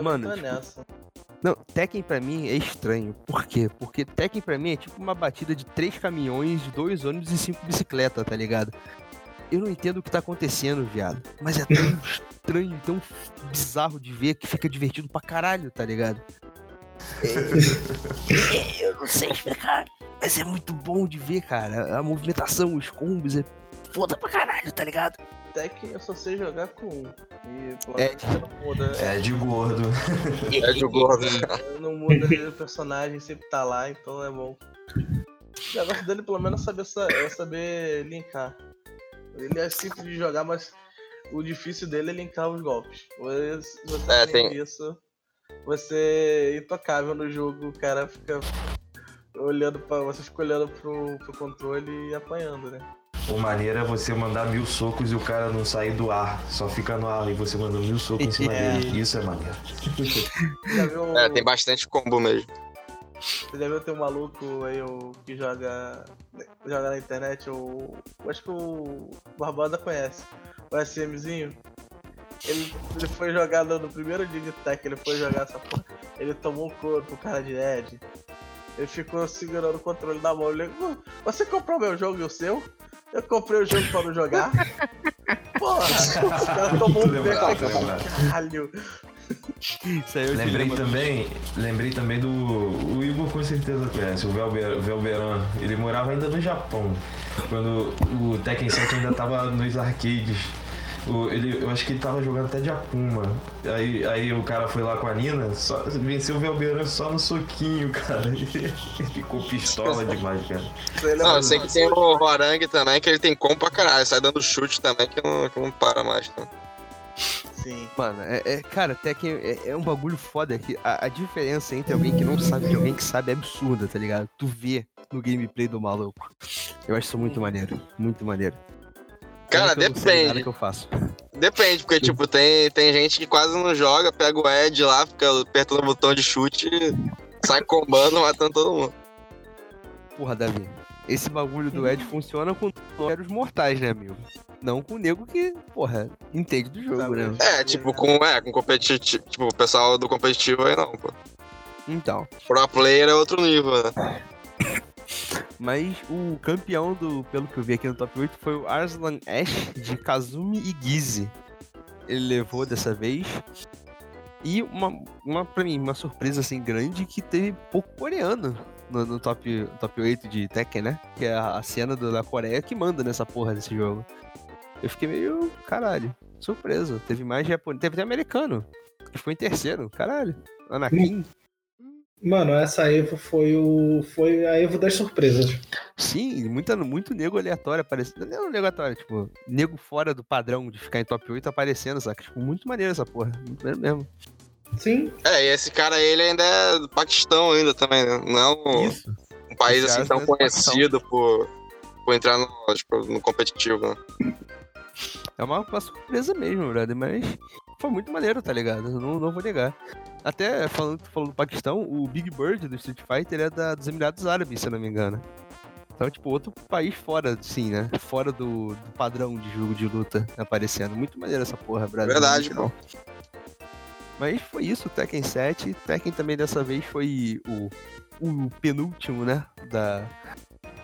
Mano, tô tipo, nessa. Não, Tekken pra mim é estranho. Por quê? Porque Tekken pra mim é tipo uma batida de três caminhões, dois ônibus e cinco bicicletas, tá ligado? Eu não entendo o que tá acontecendo, viado. Mas é tão estranho, tão bizarro de ver que fica divertido pra caralho, tá ligado? É, eu não sei explicar, mas é muito bom de ver, cara. A movimentação, os combos, é foda pra caralho, tá ligado? Até que eu só sei jogar com um. E pelo É. muda. É de gordo. É de gordo. Não muda o personagem, sempre tá lá, então é bom. O negócio dele pelo menos é saber, sa- é saber linkar. Ele é simples de jogar, mas o difícil dele é linkar os golpes. Você, É, tem tem- isso, você é intocável no jogo, o cara fica olhando para Você fica olhando pro, pro controle e apanhando, né? O maneiro é você mandar mil socos e o cara não sair do ar, só fica no ar e você manda mil socos em cima É. dele. Isso é maneiro. Já viu, É, tem bastante combo mesmo. Você já viu ter um maluco aí o, que joga, joga na internet, o, eu acho que o Barbosa conhece, o SMzinho. Ele, ele foi jogar no, primeiro dia de tech, ele foi jogar essa porra. Ele tomou um couro pro cara de Ed. Ele ficou segurando o controle na mão. Ele, "Uh, você comprou meu jogo e o seu? Eu comprei o jogo pra não jogar. Porra! Os caras tomou um beco. Caralho! Isso aí é Lembrei também, lembrei também do. O Igor com certeza conhece, o Velber, Velberan. Ele morava ainda no Japão. Quando o Tekken 7 ainda tava nos arcades. O- ele, eu acho que ele tava jogando até de Akuma. Aí, aí o cara foi lá com a Nina, só, venceu o Velberan só no soquinho, cara. Ele ficou pistola demais, cara. Não, lembra eu sei que tem o Horang também, que ele tem combo pra caralho. Sai dando chute também, que não, que não para mais. Tá? Sim. Mano, é, é- cara, Tekken é, é um bagulho foda que a, a diferença entre alguém que não sabe e alguém que sabe é absurda, tá ligado? Tu vê no gameplay do maluco. Eu acho isso muito maneiro, muito maneiro. Cara, eu não sei nada depende. que eu faço. Depende, porque, tipo, tem, tem gente que quase não joga, pega o Ed lá, fica apertando o botão de chute e sai combando, matando todo mundo. Porra, Davi, esse bagulho do Ed funciona com os mortais, né, amigo? Não com o nego que, porra, entende do jogo, né? É, tipo, com, é, com competitivo. Tipo, o pessoal do competitivo aí não, pô. Então, Pro player é outro nível, né? mas o campeão do, pelo que eu vi aqui no top 8, foi o Arslan Ash de Kazumi Igize. Ele levou dessa vez. E uma, uma, pra mim, uma surpresa assim grande que teve pouco coreano no, no top, top 8 de Tekken, né? Que é a, a cena do- da Coreia que manda nessa porra desse jogo. Eu fiquei meio, caralho, surpreso. Teve mais japonês, teve até americano, que ficou em terceiro, caralho. Anakin. Mano, essa Evo foi o. Foi a Evo das surpresas. Sim, muita, muito nego aleatório aparecendo. Não é um nego aleatório, tipo, nego fora do padrão de ficar em top 8 aparecendo, saca? Tipo, muito maneiro essa porra. Muito maneiro mesmo. Sim, É, e esse cara ele ainda é do Paquistão ainda também, né? Não é um, um país Esse assim tão é conhecido por, por entrar no, tipo, no competitivo, né? É uma, uma surpresa mesmo, brother, mas foi muito maneiro, tá ligado? Não, não vou negar. Até falando, tu falou do Paquistão, o Big Bird do Street Fighter é da, dos Emirados Árabes, se eu não me engano. Então, tipo, outro país fora, sim, né? Fora do, do padrão de jogo de luta aparecendo. Muito maneiro essa porra, brother. Verdade, Muito bom. Mas foi isso, Tekken 7. Tekken também dessa vez foi o, o penúltimo, né? Da,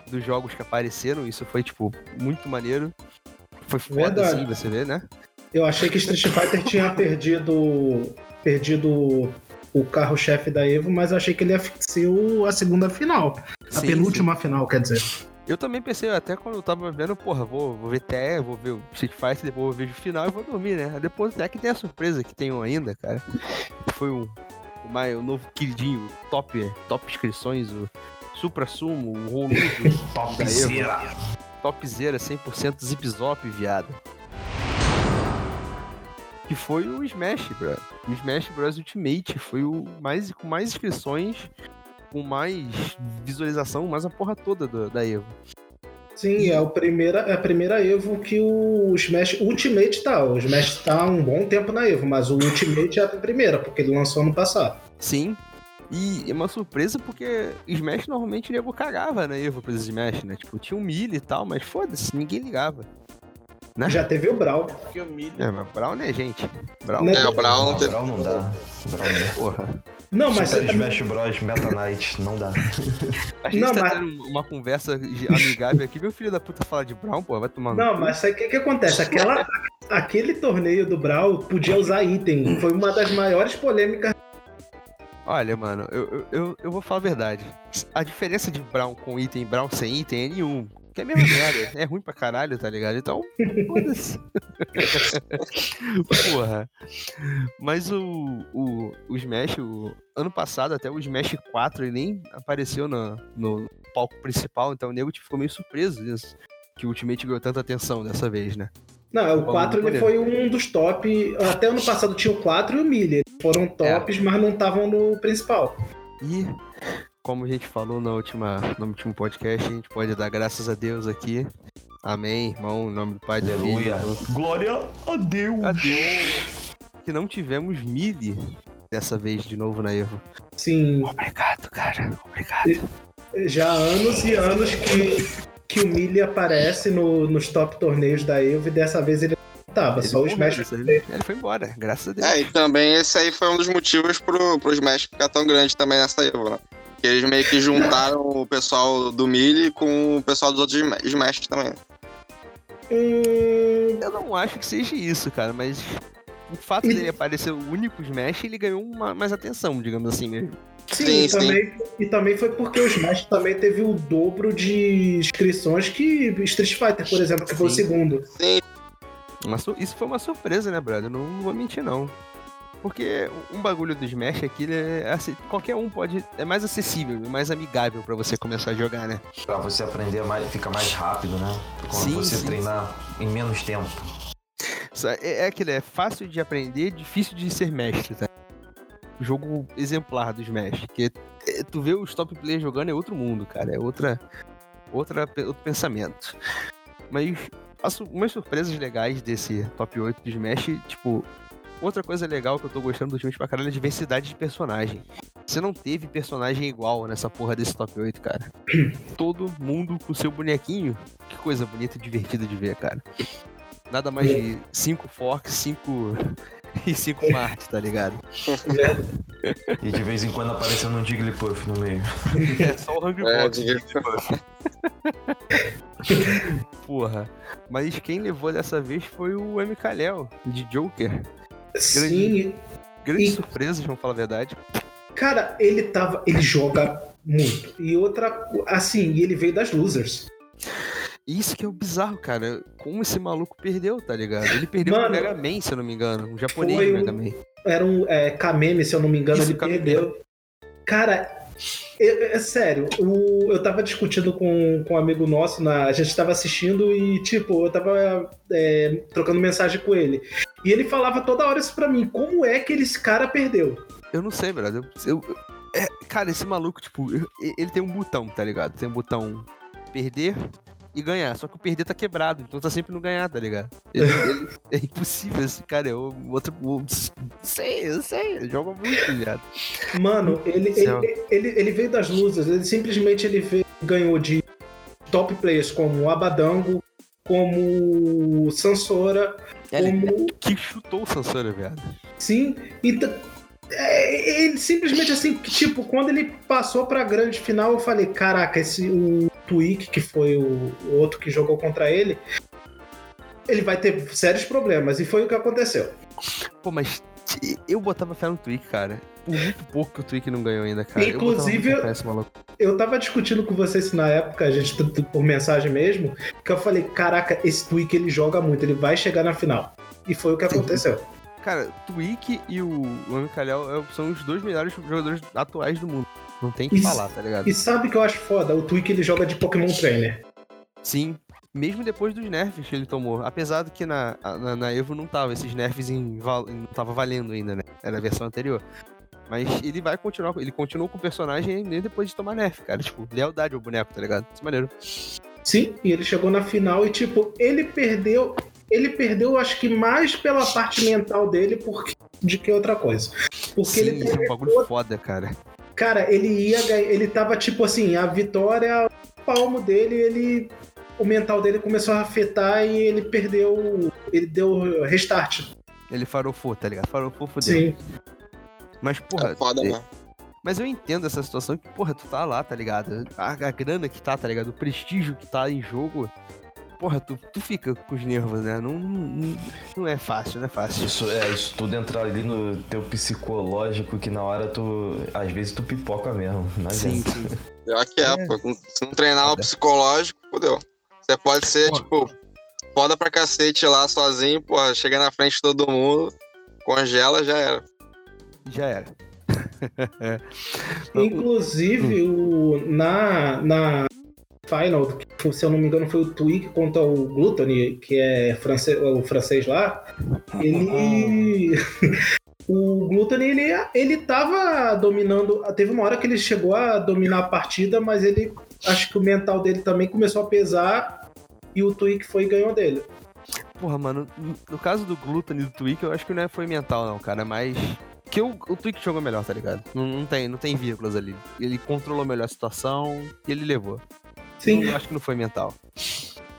dos jogos que apareceram. Isso foi, tipo, muito maneiro. Foi foda, Verdade. assim, você vê, né? eu achei que Street Fighter tinha perdido. Perdido o carro-chefe da Evo, mas eu achei que ele ia ser a segunda final. A Sim, penúltima final, quer dizer. Eu também pensei, até quando eu tava vendo, porra, vou, vou ver TE, vou ver o Street Fighter, depois eu vejo o final e vou dormir, né? Depois até que tem a surpresa que tem um ainda, cara. Foi o, o, mais, o novo queridinho, top, top inscrições, o Supra Sumo, o Roludo, Topzera. topzera 100% zip zop, viado. Que foi o Smash, bro. O Smash Bros Ultimate foi o mais com mais inscrições, com mais visualização, mais a porra toda do- da Evo. Sim, é, o primeira, é a primeira Evo que o Smash Ultimate tá. O Smash tá há um bom tempo na Evo, mas o Ultimate é a primeira, porque ele lançou ano passado. Sim. E é uma surpresa porque Smash normalmente o nego cagava na Evo pra Smash, né? Tipo, tinha um milho e tal, mas foda-se, ninguém ligava. Né? Já teve o. Que humilha. É, mas Brown é gente. Brown, Né? É, o Brown Não, teve- Brawl não dá. Brawl não dá. porra. Não, mas Super Smash Bros. Meta Knight, não dá. A gente Não, tá mas- tendo uma conversa amigável aqui, meu filho da puta fala de Brown, pô, vai tomar no Não, mas o que, que acontece? Aquela, aquele torneio do Brawl podia usar item. Foi uma das maiores polêmicas. Olha, mano, eu, eu, eu, eu vou falar a verdade. A diferença de Brown com item e Brown sem item é nenhum. Que é a mesma merda. É ruim pra caralho, tá ligado? Então, foda-se. Porra. Mas o, o, o Smash, o, ano passado, até o Smash 4, ele nem apareceu no, no palco principal, então o nego tipo, ficou meio surpreso nisso. Que o Ultimate ganhou tanta atenção dessa vez, né? Não, o 4 ele foi um dos top. Até ano passado tinha o 4 e o Millie. Foram tops, é. mas não estavam no principal. E como a gente falou na última, no último podcast, a gente pode dar graças a Deus aqui. Amém, irmão, em nome do Pai de Aleluia. Glória a Deus. A Deus. Que não tivemos Mili dessa vez de novo na Evo. Sim. Obrigado, cara. Obrigado. Já há anos e anos que, que o Mili aparece no, nos top torneios da Evo e dessa vez ele não tava, ele só o Smash. Ele, ele foi embora, graças a Deus. É, e também esse aí foi um dos motivos pro, pro Smash ficar tão grande também nessa Evo, né? Que eles meio que juntaram o pessoal do Melee com o pessoal dos outros Smash também. Hum, eu não acho que seja isso, cara, mas o fato dele aparecer o único Smash, ele ganhou uma, mais atenção, digamos assim mesmo. Sim, sim, e, também, e também foi porque o Smash também teve o dobro de inscrições que Street Fighter, por exemplo, que sim. foi o segundo. Sim. isso foi uma surpresa, né, brother? Não, não vou mentir, não. Porque um bagulho do Smash aqui é assim, qualquer um pode. É mais acessível, mais amigável para você começar a jogar, né? Pra você aprender mais, fica mais rápido, né? Quando sim, você sim, treinar sim. em menos tempo. É, é aquilo, é fácil de aprender, difícil de ser mestre, tá? Jogo exemplar do Smash. Que é, tu vê os top players jogando é outro mundo, cara. É outra, outra, outro pensamento. Mas umas surpresas legais desse top 8 do Smash, tipo, Outra coisa legal que eu tô gostando dos filmes pra caralho é a diversidade de personagem. Você não teve personagem igual nessa porra desse top 8, cara. Todo mundo com seu bonequinho. Que coisa bonita e divertida de ver, cara. Nada mais de 5 Forks, 5 e 5 Marte, tá ligado? e de vez em quando aparecendo um Jigglypuff no meio. É só o Hungry é, Jigglypuff. Porra. Mas quem levou dessa vez foi o M. Kalel, de Joker. Sim. Grande e... surpresa, vamos falar a verdade. Cara, ele tava. Ele joga muito. E outra. Assim, ele veio das losers. Isso que é o bizarro, cara. Como esse maluco perdeu, tá ligado? Ele perdeu Mano, o Mega Man, se eu não me engano. Um japonês um, Mega Man. Era um é, Kameme, se eu não me engano, Isso, ele Kameme. perdeu. Cara, é, é, sério, o, eu tava discutindo com, com um amigo nosso, na, a gente tava assistindo e, tipo, eu tava é, trocando mensagem com ele. E ele falava toda hora isso pra mim, como é que esse cara perdeu? Eu não sei, brother. Eu, eu, é, cara, esse maluco, tipo, ele tem um botão, tá ligado? Tem um botão perder e ganhar. Só que o perder tá quebrado, então tá sempre no ganhar, tá ligado? Ele, ele, é impossível esse cara, é outro. O, sei, eu sei, ele joga muito, viado. Mano, ele, ele, ele, ele, veio das luzes, ele simplesmente ele veio, ganhou de top players como Abadango, como Sansora, como. Que chutou o Sansora, viado. Sim, e. É, ele simplesmente assim, tipo, quando ele passou pra grande final, eu falei, caraca, esse o Twig, que foi o, o outro que jogou contra ele, ele vai ter sérios problemas. E foi o que aconteceu. Pô, mas eu botava fé no Twig, cara. Por muito pouco que o Twig não ganhou ainda, cara. Inclusive, eu, eu, eu tava discutindo com vocês na época, a gente por mensagem mesmo, que eu falei, caraca, esse Twig ele joga muito, ele vai chegar na final. E foi o que Sim. aconteceu. Cara, Twig e o Luan Calhau é, são os dois melhores jogadores atuais do mundo. Não tem que e, falar, tá ligado? E sabe o que eu acho foda? O Twig ele joga de Pokémon Trainer. Sim, mesmo depois dos nerfs que ele tomou. Apesar do que na, na, na Evo não tava, esses nerfs em, não tava valendo ainda, né? Era a versão anterior. Mas ele vai continuar, ele continuou com o personagem nem depois de tomar nerf, cara. Tipo, lealdade ao boneco, tá ligado? Isso é maneiro. Sim, e ele chegou na final e, tipo, ele perdeu ele perdeu, acho que mais pela parte mental dele porque, de que outra coisa. Porque Sim, ele é um bagulho foda, cara. Cara, ele ia ele tava tipo assim, a vitória, o palmo dele, ele o mental dele começou a afetar e ele perdeu, ele deu restart. Ele farofou, tá ligado? Farofou dele. Sim. Mas, porra. É foda, né? Mas eu entendo essa situação que, porra, tu tá lá, tá ligado? A, a grana que tá, tá ligado? O prestígio que tá em jogo porra, tu, tu fica com os nervos, né? Não, não, não é fácil, não é fácil. Isso, é, isso tudo entra ali no teu psicológico que na hora tu. Às vezes tu pipoca mesmo. Não Sim, adianta. sim. Pior que é, É. pô. Se não treinar o psicológico, fodeu. Você pode ser, Pô. tipo, foda pra cacete lá sozinho, pô, chega na frente de todo mundo, congela, já era. Já era. Inclusive, o, na, na Final, que, se eu não me engano, foi o Twig contra o Gluttony, que é francês, o francês lá. Ele. o Gluttony, ele, ele tava dominando. Teve uma hora que ele chegou a dominar a partida, mas ele. Acho que o mental dele também começou a pesar e o Twig foi e ganhou dele. Porra, mano, no caso do Glutton e do Twig, eu acho que não é- foi mental, não, cara. Mas. Que o, o Twig jogou melhor, tá ligado? Não, não tem, não tem vírgulas ali. Ele controlou melhor a situação e ele levou. Sim. Eu acho que não foi mental.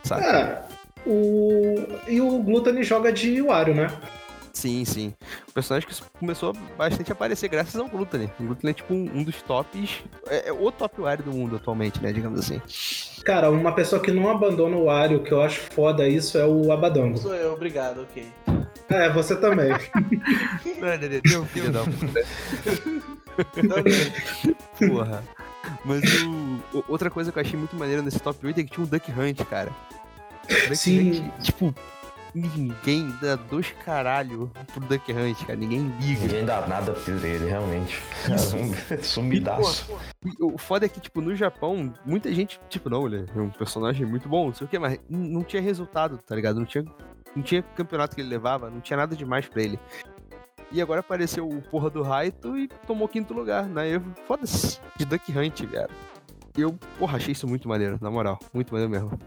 Sabe? É, o... E o Gluttony joga de Wario, né? Sim, sim. O personagem que começou bastante a aparecer graças ao Gluttony. O Gluttony é tipo um, um dos tops. É, é o top Wario do mundo atualmente, né? Digamos assim. Cara, uma pessoa que não abandona o Wario, que eu acho foda isso, é o Abadango. Sou eu, obrigado, ok. É, você também. Deu filho da puta. Também. Porra. Mas o, o- outra coisa que eu achei muito maneira nesse top 8 é que tinha um Duck Hunt, cara. Duck Sim. Hunt, tipo, ninguém dá dois caralho pro Duck Hunt, cara. Ninguém liga. Ninguém dá nada por ele, realmente. Sumidaço. E O foda é que, tipo, no Japão, muita gente, tipo, não, ele é um personagem muito bom, não sei o que, mas não tinha resultado, tá ligado? Não tinha, não tinha campeonato que ele levava, não tinha nada demais pra ele. E agora apareceu o porra do Raito e tomou quinto lugar na Evo. Foda-se, de Duck Hunt, velho. Eu, porra, achei isso muito maneiro, na moral. Muito maneiro mesmo.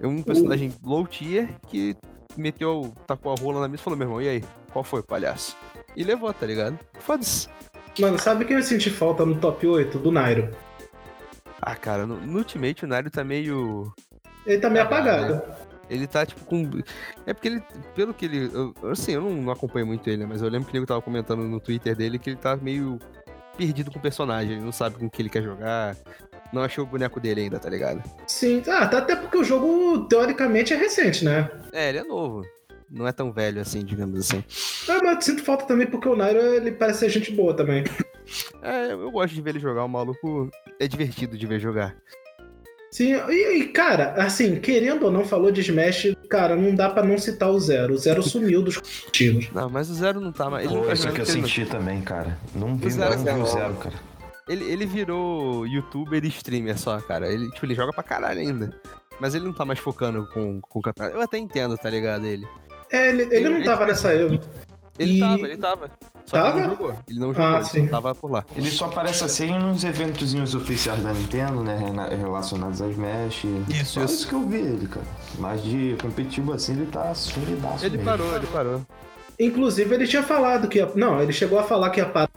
É um personagem low tier que meteu, tacou a rola na mesa e falou, meu irmão, e aí? Qual foi, palhaço? E levou, tá ligado? Foda-se. Mano, sabe quem eu senti falta no top 8? Do Nairo. Ah, cara, no, no Ultimate o Nairo tá meio. Ele tá meio Apagado, apagado. Ele tá, tipo, com. É porque ele. Pelo que ele. eu- assim, eu não, não acompanho muito ele, né? Mas eu lembro que o nego tava comentando no Twitter dele que ele tá meio perdido com o personagem. Ele não sabe com o que ele quer jogar. Não achou o boneco dele ainda, tá ligado? Sim, ah, tá até porque o jogo, teoricamente, é recente, né? É, ele é novo. Não é tão velho assim, digamos assim. Ah, mas eu sinto falta também porque o Nairo, ele parece ser gente boa também. É, eu gosto de ver ele jogar. O maluco é divertido de ver jogar. Sim, e, e, cara, assim, querendo ou não, falou de Smash, cara, não dá pra não citar o Zero. O Zero sumiu dos competitivos. Não, mas o Zero não tá mais. Pô, isso que eu não- senti também, cara. Não vi, Zero não vi é o zero, cara. Ele, ele virou youtuber e streamer só, cara. Ele, tipo, ele joga pra caralho ainda. Mas ele não tá mais focando com, com o campeonato. Eu até entendo, tá ligado? Ele. É, ele, ele não tava nessa Evo. Ele E- tava, ele tava. Só que Tava? ele não jogou. Ele não jogou, Ah, ele sim. só tava por lá. Ele só aparece assim nos eventozinhos oficiais da Nintendo, né? Relacionados a Smash. Isso, Só isso. isso que eu vi ele, cara. Mas de competitivo assim, ele tá sumidaço Ele mesmo. parou, ele parou. Inclusive, ele tinha falado que ia. Não, ele chegou a falar que ia parar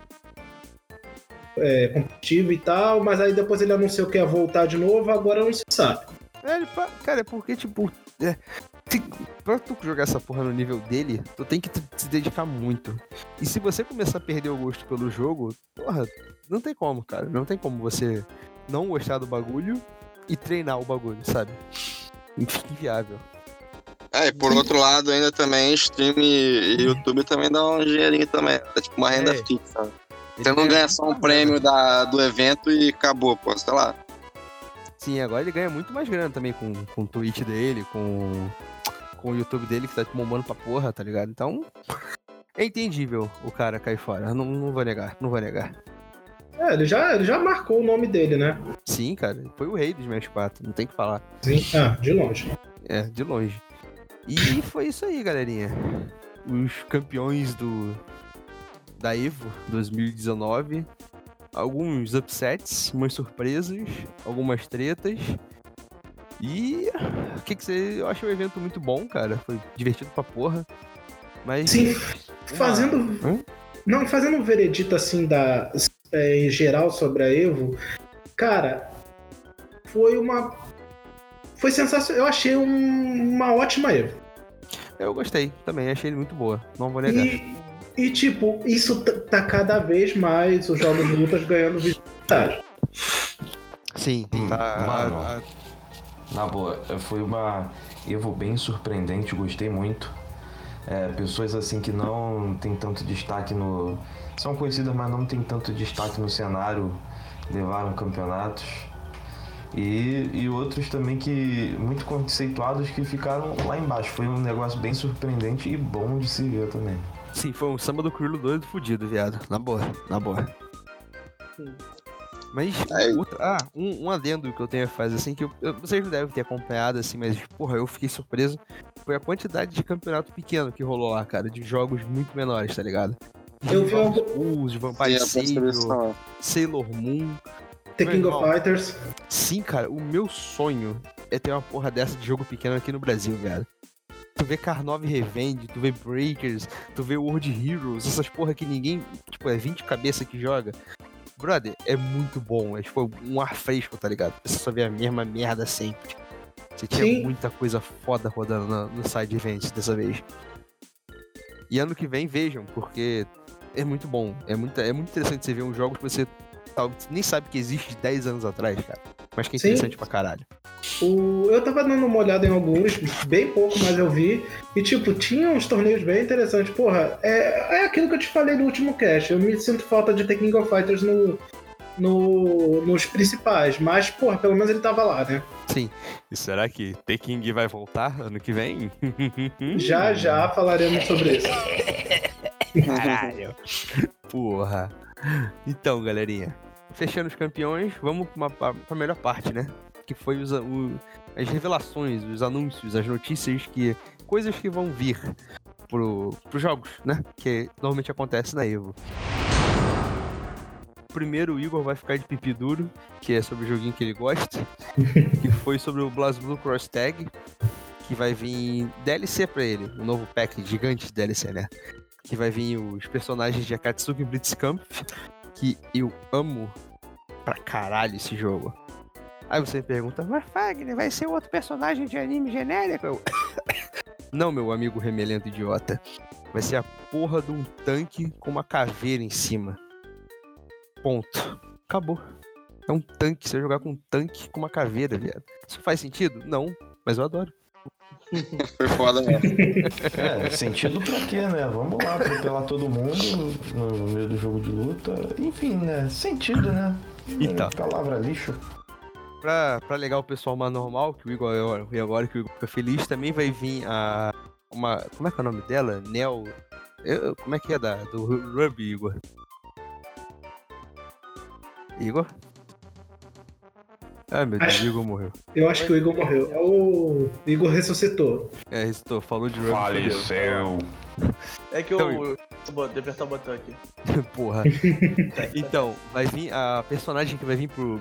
é, competitivo e tal, mas aí depois ele anunciou que ia voltar de novo, agora não se sabe. É, ele. Cara, é porque, tipo. É... se- Pra tu jogar essa porra no nível dele, tu tem que se dedicar muito. E se você começar a perder o gosto pelo jogo, porra, não tem como, cara. Não tem como você não gostar do bagulho e treinar o bagulho, sabe? Fica inviável. É, e por outro lado, ainda também, stream e, e YouTube também dá um dinheirinho também. É tipo uma renda É. fixa. Ele Você não ganha só um prêmio da, do evento e acabou, pô, sei lá. Sim, agora ele ganha muito mais grana também com, com o Twitch dele, com, com o YouTube dele que tá bombando pra porra, tá ligado? Então. É entendível o cara cair fora. Não, não vou negar, não vou negar. É, ele já, ele já marcou o nome dele, né? Sim, cara, foi o rei do Smash 4, não tem o que falar. Sim. Ah, de longe. É, de longe. E foi isso aí, galerinha. Os campeões do da Evo 2019. Alguns upsets, umas surpresas, algumas tretas. E o que que você. Eu achei o evento muito bom, cara. Foi divertido pra porra. Mas. Sim, fazendo. Não, fazendo um veredito assim da, é, em geral sobre a Evo, cara, foi uma. Foi sensacional. Eu achei um- uma ótima Evo. Eu gostei também, achei ele muito boa. Não vou negar. E, e, tipo, isso tá cada vez mais os jogos de lutas ganhando visibilidade. Sim, Hum, tá. mano. a- a- Na boa, foi uma Evo bem surpreendente, gostei muito. É, pessoas assim que não tem tanto destaque no. São conhecidas, mas não tem tanto destaque no cenário, levaram campeonatos. E, e outros também que. muito conceituados que ficaram lá embaixo. Foi um negócio bem surpreendente e bom de se ver também. Sim, foi um samba do Krilo doido fudido, viado. Na boa, na boa. Mas, Aí. outra- ah, um, um adendo que eu tenho a fazer, assim, que eu, eu- vocês não devem ter acompanhado, assim, mas, porra, eu fiquei surpreso. Foi a quantidade de campeonato pequeno que rolou lá, cara, de jogos muito menores, tá ligado? Eu vi de Sim, Vampire Savior. Sailor Moon. The King of. Fighters. Sim, cara, o meu sonho é ter uma porra dessa de jogo pequeno aqui no Brasil, velho. Tu vê Carnov Revenge, tu vê Breakers, tu vê World Heroes, essas porra que ninguém, tipo, é 20 cabeça que joga. Brother, é muito bom, é tipo um ar fresco, tá ligado? Você só vê a mesma merda sempre. Você tinha Sim. muita coisa foda rodando na- no side events dessa vez. E ano que vem, vejam, porque é muito bom. É muito, é muito interessante você ver um jogo que você tal- nem sabe que existe de 10 anos atrás, cara. Mas que é Sim. interessante pra caralho. O... Eu tava dando uma olhada em alguns, bem pouco, mas eu vi. E, tipo, tinha uns torneios bem interessantes. Porra, é, é aquilo que eu te falei no último cast. Eu me sinto falta de The King of Fighters no, no, nos principais. Mas, porra, pelo menos ele tava lá, né? Sim. E será que The King vai voltar ano que vem? Já já falaremos sobre isso. Caralho. Porra. Então, galerinha. Fechando os campeões, vamos pra, uma, pa- pra melhor parte, né? Que foi os, a- o- as revelações, os anúncios, as notícias que. coisas que vão vir pro, pros jogos, né? Que normalmente acontece na Evo. Primeiro o Igor vai ficar de pipi duro, que é sobre o joguinho que ele gosta. que foi sobre o BlazBlue Cross Tag, que vai vir DLC pra ele, um novo pack gigante de DLC, né? Que vai vir os personagens de Akatsuki Blitzkampf, que eu amo pra caralho esse jogo. Aí você pergunta, mas Fagner, vai ser outro personagem de anime genérico? Eu, Não, meu amigo remelento idiota. Vai ser a porra de um tanque com uma caveira em cima. Ponto. Acabou. É um tanque, você vai jogar com um tanque com uma caveira, viado. Isso faz sentido? Não, mas eu adoro. Foi foda mesmo. É, sentido pra quê, né? Vamos lá, atropelar todo mundo no, meio do jogo de luta. Enfim, né? Sentido, né? Então. Palavra lixo. Pra, pra legar o pessoal mais normal, que o Igor agora, e agora que o Igor fica feliz, também vai vir a. Uma. Como é que é o nome dela? Nel. eu- como é que é da, do Ru- Ruby, Igor? Igor? Ai meu Deus, Acho- o Igor morreu. Eu acho que o Igor morreu. É o Igor ressuscitou. É, estou, falou de Ruby. fodeu. Faleceu. É que Então, eu. Vou apertar o botão aqui. Porra. Então, vai vir a personagem que vai vir pro.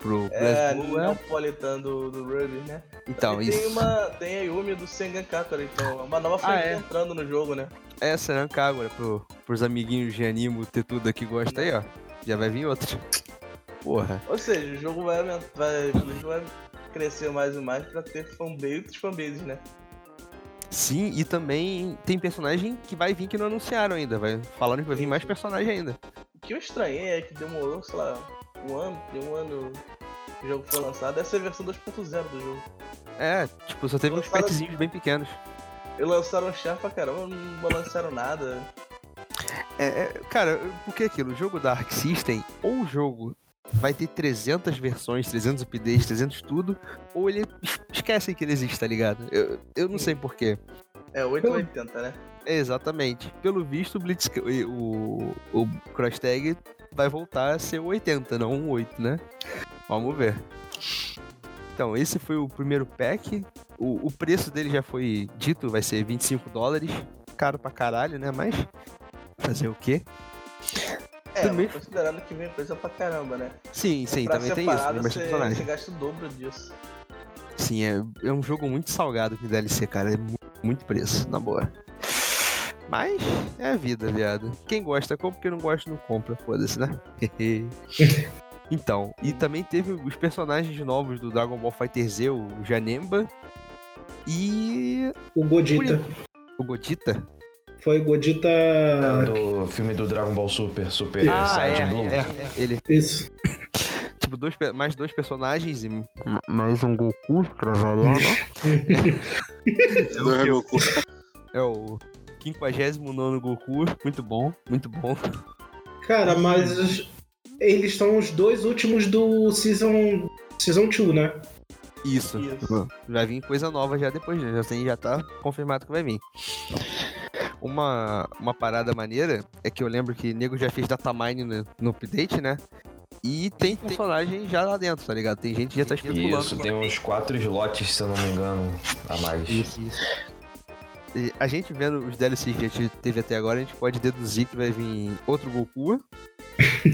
pro É, BlazBlue é- Neapolitano do, do Ruby, né? Então, e isso. tem, uma, tem a Yumi do Sengan Kakura, então é uma nova Ah, frente é? entrando no jogo, né? É a agora pro, pros amiguinhos de animo ter tudo aqui gosta aí, ó. Já vai vir outra. Porra. Ou seja, o jogo vai, vai, o jogo vai crescer mais e mais pra ter fanbase outros fanbases, né? Sim, e também tem personagem que vai vir que não anunciaram ainda. Vai falando que vai vir mais personagem ainda. O que eu estranhei é que demorou, sei lá, um ano, tem um ano que o jogo foi lançado. Essa é a versão 2.0 do jogo. É, tipo, só teve uns Lançaram- petzinhos bem pequenos. E lançaram um char pra caramba, não balançaram nada. É, é, cara, porque aquilo, o jogo da Arc System, ou o jogo vai ter 300 versões, 300 updates, 300 tudo, ou ele es- esquecem que ele existe, tá ligado? Eu, eu não sei porquê. É, 880, né? É, exatamente. Pelo visto, o Blitz, o, o Cross Tag vai voltar a ser o 80, não um 8, né? Vamos ver. Então, esse foi o primeiro pack. O, o preço dele já foi dito, vai ser 25 dólares. Caro pra caralho, né? Mas fazer o quê? É, Também- mas considerando que vem coisa pra caramba, né? Sim, sim, pra também tem isso. você, personagem. você gasta o dobro disso. Sim, é, é um jogo muito salgado de DLC, cara. É mu- muito preço, na boa. Mas é a vida, viado. Quem gosta compra, quem não gosta não compra. Foda-se, né? então, e também teve os personagens novos do Dragon Ball Fighter Z, o Janemba e O Godita. o Godita. Foi Godita. Do filme do Dragon Ball Super, Super Ah, Saiyajin é, Blue. é, ele. Isso. Tipo, dois, mais dois personagens e mais um Goku pra variar, né? Do Goku. É o 59 Goku. Muito bom, muito bom. Cara, mas eles são os dois últimos do Season, season 2, né? Isso. Isso. Vai vir coisa nova já depois, né? Já, tem, já tá confirmado que vai vir. Uma, uma parada maneira é que eu lembro que nego já fez datamine no, no update, né? E tem personagem já lá dentro, tá ligado? Tem gente que já tá especulando. Isso, tem uns quatro slots, se eu não me engano, a mais. Isso, isso. E a gente vendo os DLCs que a gente teve até agora, a gente pode deduzir que vai vir outro Goku,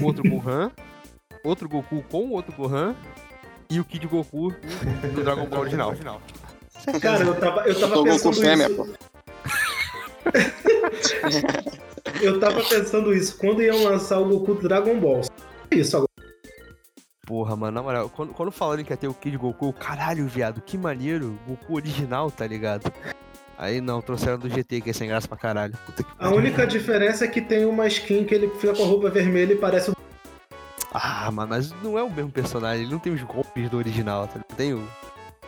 outro Gohan, outro Goku com outro Gohan e o Kid Goku do Dragon Ball original. Cara, eu tava, eu tava Tô Goku pensando fêmea, isso. eu tava pensando isso. Quando iam lançar o Goku Dragon Ball. Isso agora. Porra, mano, na moral, quando, quando falaram que ia ter o Kid Goku, eu, caralho, viado, que maneiro, Goku original, tá ligado? Aí não, trouxeram do GT, que é sem graça pra caralho. A única diferença é que tem uma skin que ele fica com a roupa vermelha e parece o. Ah, mano, mas não é o mesmo personagem, ele não tem os golpes do original, tá ligado? Tem o.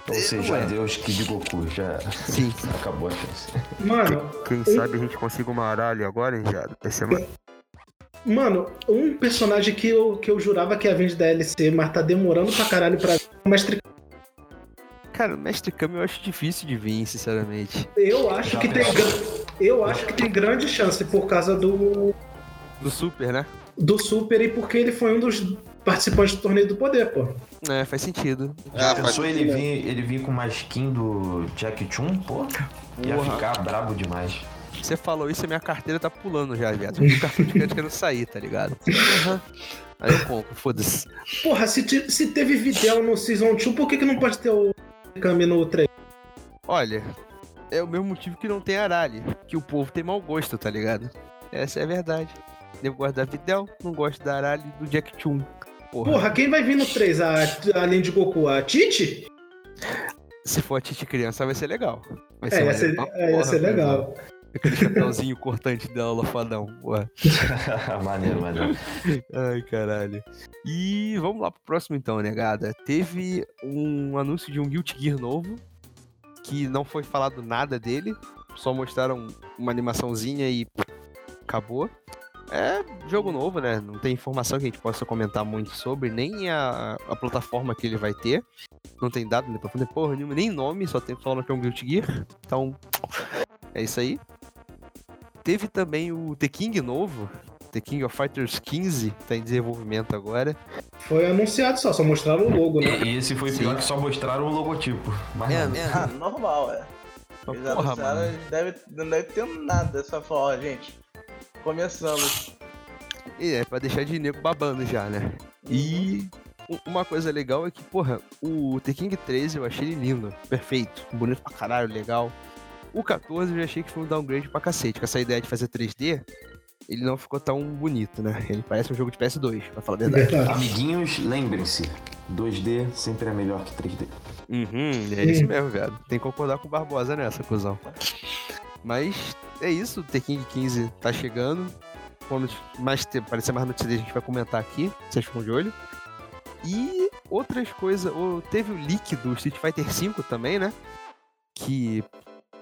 Ou seja, Ué. Deus Kid Goku, já Sim. acabou a chance. Mano, Quem sabe a gente consiga uma aralho agora, hein, viado? Vai ser ma- mano, um personagem que eu, que eu jurava que ia vir de DLC, mas tá demorando pra caralho pra vir, é o Mestre Cara, o Mestre Kami eu acho difícil de vir, sinceramente. Eu acho que tem. Eu acho que tem grande chance por causa do, Do Super, né? do Super e porque ele foi um dos participantes do torneio do poder, pô. É, faz sentido. Já Ah, faz pensou ele vir, ele vir com uma skin do Jack Chun? Pô, ia Porra. ficar brabo demais. Você falou isso e minha carteira tá pulando já, viado. O cartão de crédito querendo sair, tá ligado? Aham. Aí eu compro, foda-se. Porra, se, te- se teve Videl no Season 2, por que, que não pode ter o Kami no 3? Olha, é o mesmo motivo que não tem Arali. Que o povo tem mau gosto, tá ligado? Essa é a verdade. Eu gosto da Videl, não gosto da Arali e do Jack Chun. Porra, Porra, quem vai vir no 3? A, além de Goku? A Titi? se for a Titi criança vai ser legal. Vai É, ia maneiro ser, pra é, ia porra, ser legal. Aquele chapéuzinho cortante dela, lafadão. Porra. maneiro, maneiro. Ai, caralho. E vamos lá pro próximo então, negada. Teve um anúncio de um Guilty Gear novo, que não foi falado nada dele, só mostraram uma animaçãozinha e acabou. É jogo novo, né? Não tem informação que a gente possa comentar muito sobre, nem a, a plataforma que ele vai ter. Não tem dado, nem pra fazer porra nenhuma, nem nome, só tem falando que é um Guilty Gear. Então, é isso aí. Teve também o The King novo, The King of Fighters 15, tá em desenvolvimento agora. Foi anunciado só, só mostraram o logo, né? E esse foi Sim. pior que só mostraram o logotipo. Mas É, é. Normal, é. Eles porra, anunciaram, deve, não deve ter nada. Só falar, ó, gente, começamos. E é pra deixar de nego babando já, né? E u- uma coisa legal é que, porra, o The King 13 eu achei ele lindo, perfeito, bonito pra caralho, legal. O 14 eu já achei que foi um downgrade pra cacete, com essa ideia de fazer 3D, ele não ficou tão bonito, né? Ele parece um jogo de PS2, pra falar a verdade. Verdade. Amiguinhos, lembrem-se: 2D sempre é melhor que 3D. Uhum, é isso mesmo, velho. Tem que concordar com o Barbosa nessa, cuzão. Mas é isso, o The King 15 tá chegando. Quando mais ter, aparecer mais notícias, a gente vai comentar aqui. Vocês ficam de olho. E outras coisas. Teve o leak do Street Fighter V também, né? Que.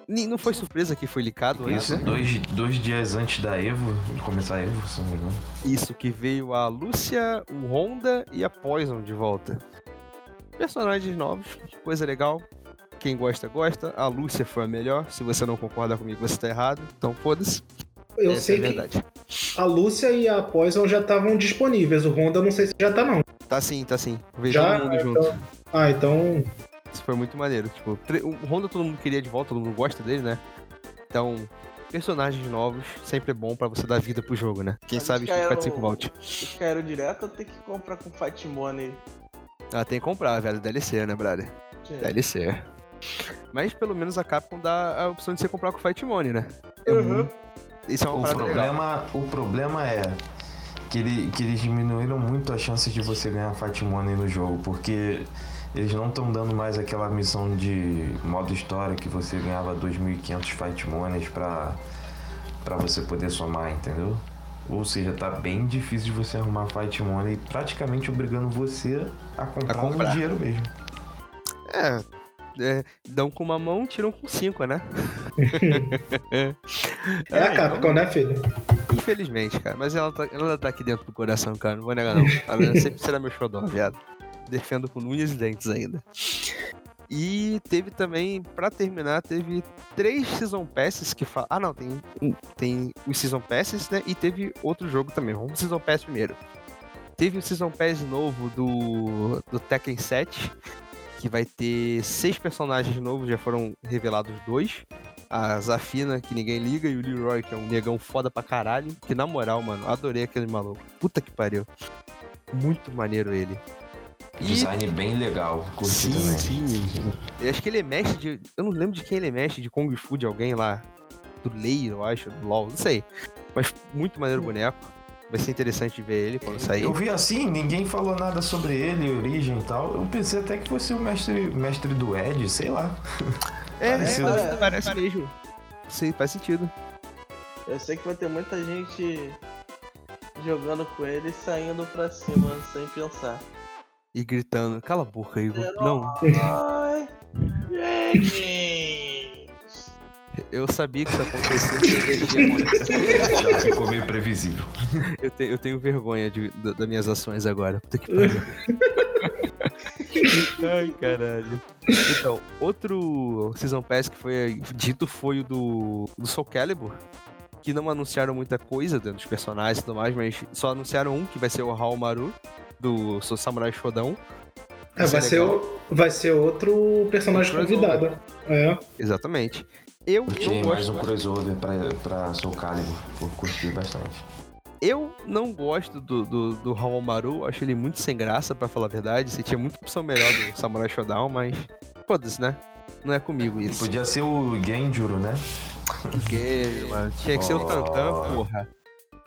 Não foi surpresa que foi antes, Isso, né? dois, dois dias antes da Evo, começar a Evo, se não me engano. Isso, que veio a Lúcia, o Honda e a Poison de volta. Personagens novos, coisa legal. Quem gosta, gosta. A Lúcia foi a melhor. Se você não concorda comigo, você tá errado. Então foda-se. Eu Essa sei é a que verdade. a Lúcia e a Poison já estavam disponíveis. O Honda não sei se já tá, não. Tá sim, tá sim. Veio Já? todo mundo Então- junto. Ah, então. Isso foi muito maneiro. Tipo, o Honda todo mundo queria de volta, todo mundo gosta dele, né? Então, personagens novos sempre é bom pra você dar vida pro jogo, né? Quem Mas sabe Street Fighter 5 volte. Os caras direto ou tem que comprar com Fight Money? Ah, tem que comprar, velho. DLC, né, brother? É. DLC. Mas pelo menos a Capcom dá a opção de você comprar com Fight Money, né? Uhum. Isso é uma O parada legal. problema, o problema é que, ele, que eles diminuíram muito as chances de você ganhar Fight Money no jogo, porque eles não estão dando mais aquela missão de modo história que você ganhava 2.500 Fight Monies pra, pra você poder somar, entendeu? Ou seja, tá bem difícil de você arrumar Fight Money, praticamente obrigando você a comprar, A comprar. no dinheiro mesmo. É, é, dão com uma mão, tiram com cinco, né? É a então, Capcom, né, filho? Infelizmente, cara. Mas ela tá, ela tá aqui dentro do coração, cara. Não vou negar, não. Ela sempre será meu xodó, viado. Defendo com unhas e dentes ainda. E teve também, pra terminar, teve três Season Passes que falam. Ah, não, tem, um- tem os Season Passes, né? E teve outro jogo também. Vamos pro Season Pass primeiro. Teve o Season Pass novo do, do Tekken 7, que vai ter seis personagens novos, já foram revelados dois. A Zafina, que ninguém liga, e o Leroy, que é um negão foda pra caralho. Que na moral, mano, adorei aquele maluco. Puta que pariu. Muito maneiro ele. E Design bem legal, curti Sim, sim. Eu acho que ele é mestre de. Eu não lembro de quem ele é mestre, de Kung Fu de alguém lá. Do Lei, eu acho, do LOL, não sei. Mas muito maneiro o boneco. Vai ser interessante ver ele quando sair. Eu vi assim, ninguém falou nada sobre ele, origem e tal. Eu pensei até que fosse o mestre, mestre do Ed, sei lá. É, parece, parece mesmo. Sim, faz sentido. Eu sei que vai ter muita gente jogando com ele e saindo pra cima sem pensar. E gritando, cala a boca, Igor. Não, Ai! eu sabia que isso acontecia. Já ficou meio previsível. Eu, te- eu tenho vergonha de, da- das minhas ações agora. Puta que pariu. Ai, caralho. Então, outro Season Pass que foi dito foi o do, do Soul Calibur. Que não anunciaram muita coisa dentro dos personagens e tudo mais, mas só anunciaram um, que vai ser o Haomaru, do Sou Samurai Shodown. É, vai, ser, vai ser outro personagem Outro convidado. É. Exatamente. Eu não mais um crossover pra, pra Soul Calibur. Eu curti bastante. Eu não gosto do, do, do Haomaru, acho ele muito sem graça, pra falar a verdade. Você tinha muita opção melhor do Samurai Shodown, mas. Foda-se, né? Não é comigo isso. Podia ser o Genjuro, né? Porque, mano, tinha que ser o Tantan, porra.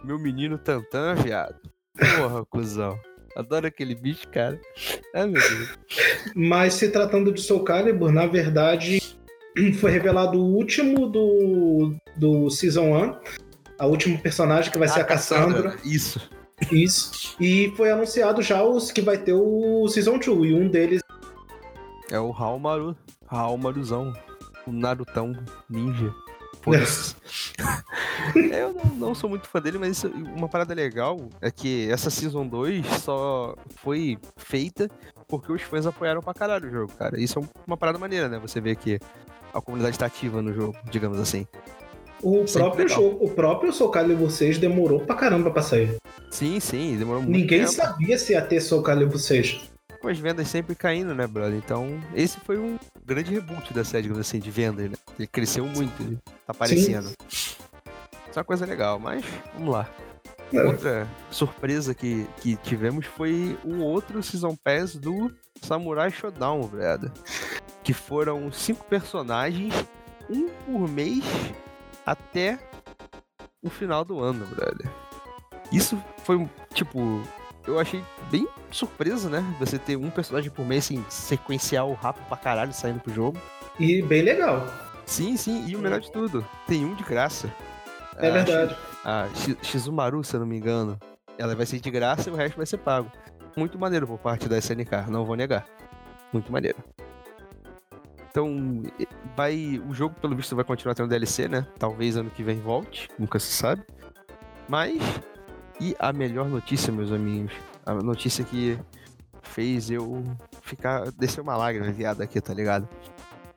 Meu menino Tantan, viado. Porra, cuzão. Adoro aquele bicho, cara. Ai, meu Deus. Mas se tratando de Soul Calibur, na verdade, foi revelado o último do, do Season 1. A última personagem que vai ser a Cassandra. Isso. Isso. E foi anunciado já os que vai ter o Season 2. E um deles É o Haomaru. Haomaruzão. O Narutão Ninja. Eu não, não sou muito fã dele, mas isso- uma parada legal é que essa Season 2 só foi feita porque os fãs apoiaram pra caralho o jogo, cara. Isso é uma parada maneira, né? Você vê que a comunidade tá ativa no jogo, digamos assim. O Sempre próprio legal. jogo, o próprio Soul Calibur 6 demorou pra caramba pra sair. Sim, sim, demorou muito Ninguém tempo. sabia se ia ter Soul Calibur 6. com as vendas sempre caindo, né, brother? Então, esse foi um grande reboot da série, digamos assim, de vendas, né? Ele cresceu muito, tá aparecendo. Isso é uma coisa legal, mas vamos lá. É. Outra surpresa que, que tivemos foi o outro Season Pass do Samurai Shodown, brother. Que foram cinco personagens, um por mês, até o final do ano, brother. Isso foi, um, tipo, eu achei bem surpresa, né? Você ter um personagem por mês, assim, sequencial rápido pra caralho saindo pro jogo. E bem legal. Sim, sim, e o melhor de tudo, tem um de graça. É Ah, verdade. a Shi- Shizumaru, se eu não me engano, ela vai ser de graça e o resto vai ser pago. Muito maneiro por parte da SNK, não vou negar. Muito maneiro. Então, vai. O jogo, pelo visto, vai continuar tendo DLC, né? Talvez ano que vem volte, nunca se sabe. Mas. E a melhor notícia, meus amigos. A notícia que fez eu ficar. descer uma lágrima viada aqui, tá ligado?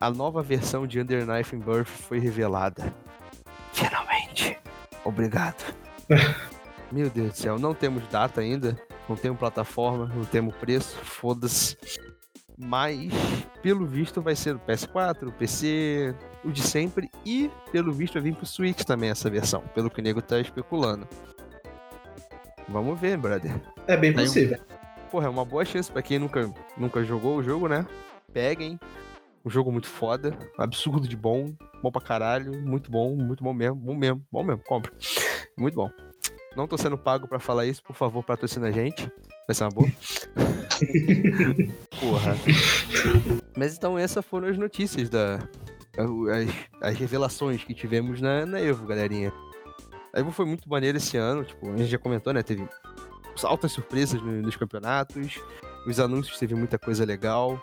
A nova versão de Under Knife and Birth foi revelada. Finalmente. Obrigado. Meu Deus do céu, não temos data ainda, não temos plataforma, não temos preço, foda-se. Mas, pelo visto, vai ser o PS4, o PC, o de sempre, e pelo visto vai vir pro Switch também essa versão, pelo que o nego tá especulando. Vamos ver, brother. É bem um- possível. Porra, é uma boa chance pra quem nunca, nunca jogou o jogo, né? Peguem. Um jogo muito foda, absurdo de bom, bom pra caralho, muito bom, muito bom mesmo, bom mesmo, bom mesmo, compra. Muito bom. Não tô sendo pago pra falar isso, por favor, patrocina a gente. Vai ser uma boa. Porra. Mas então essas foram as notícias da. As, as revelações que tivemos na, na Evo, galerinha. A Evo foi muito maneiro esse ano, tipo, a gente já comentou, né? Teve altas surpresas no- nos campeonatos, os anúncios teve muita coisa legal,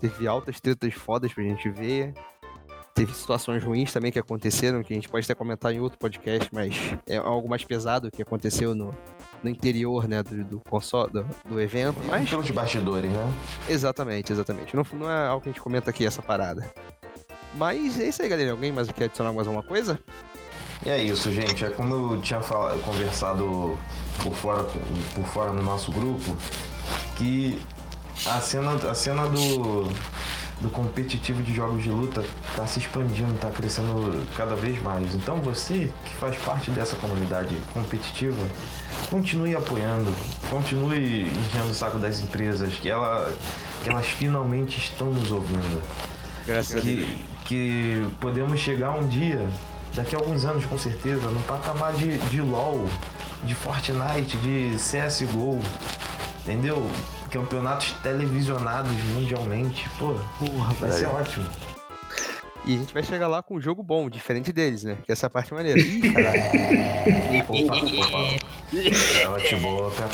teve altas tretas fodas pra gente ver. Teve situações ruins também que aconteceram, que a gente pode até comentar em outro podcast, mas é algo mais pesado que aconteceu no, no interior, né, do, do console, do, do evento. Mas Pelos bastidores, né? Exatamente, exatamente. Não, não é algo que a gente comenta aqui, essa parada. Mas é isso aí, galera. Alguém mais quer adicionar mais alguma coisa? E é isso, gente. É como eu tinha fala- conversado por fora, por fora no nosso grupo, que a cena, a cena do, do competitivo de jogos de luta tá se expandindo, tá crescendo cada vez mais. Então você que faz parte dessa comunidade competitiva, continue apoiando, continue enchendo o saco das empresas, que, ela, que elas finalmente estão nos ouvindo Graças que, que podemos chegar um dia, daqui a alguns anos com certeza, no patamar de, de LOL, de Fortnite, de CSGO, entendeu? Campeonatos televisionados mundialmente. Pô, Porra, vai ser ótimo. E a gente vai chegar lá com um jogo bom, diferente deles, né? Que essa é parte maneira. Ih, caralho. Opa, opa. Ela te boca.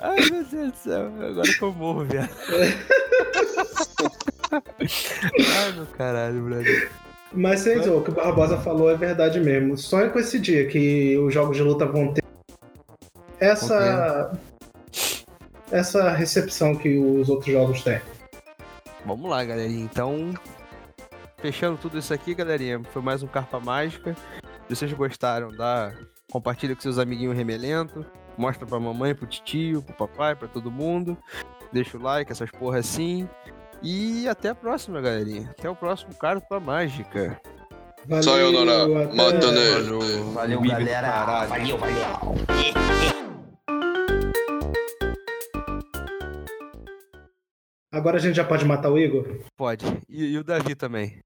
Ai, meu Deus do céu. Agora que eu morro, viado. Ai, meu caralho, brother. Mas vocês, o que o Barbosa falou é verdade mesmo. Sonho com esse dia que os jogos de luta vão ter essa essa recepção que os outros jogos têm. Vamos lá, galerinha. Então, fechando tudo isso aqui, galerinha, foi mais um Carpa Mágica. Se vocês gostaram, dá, compartilha com seus amiguinhos remelento, mostra pra mamãe, pro tio, pro papai, pra todo mundo. Deixa o like, essas porra assim. E até a próxima, galerinha. Até o próximo Carpa Mágica. Valeu, Só eu, Nora. até- Matando ele. Valeu, do galera. Valeu, valeu. Agora a gente já pode matar o Igor? Pode. E, e o Davi também.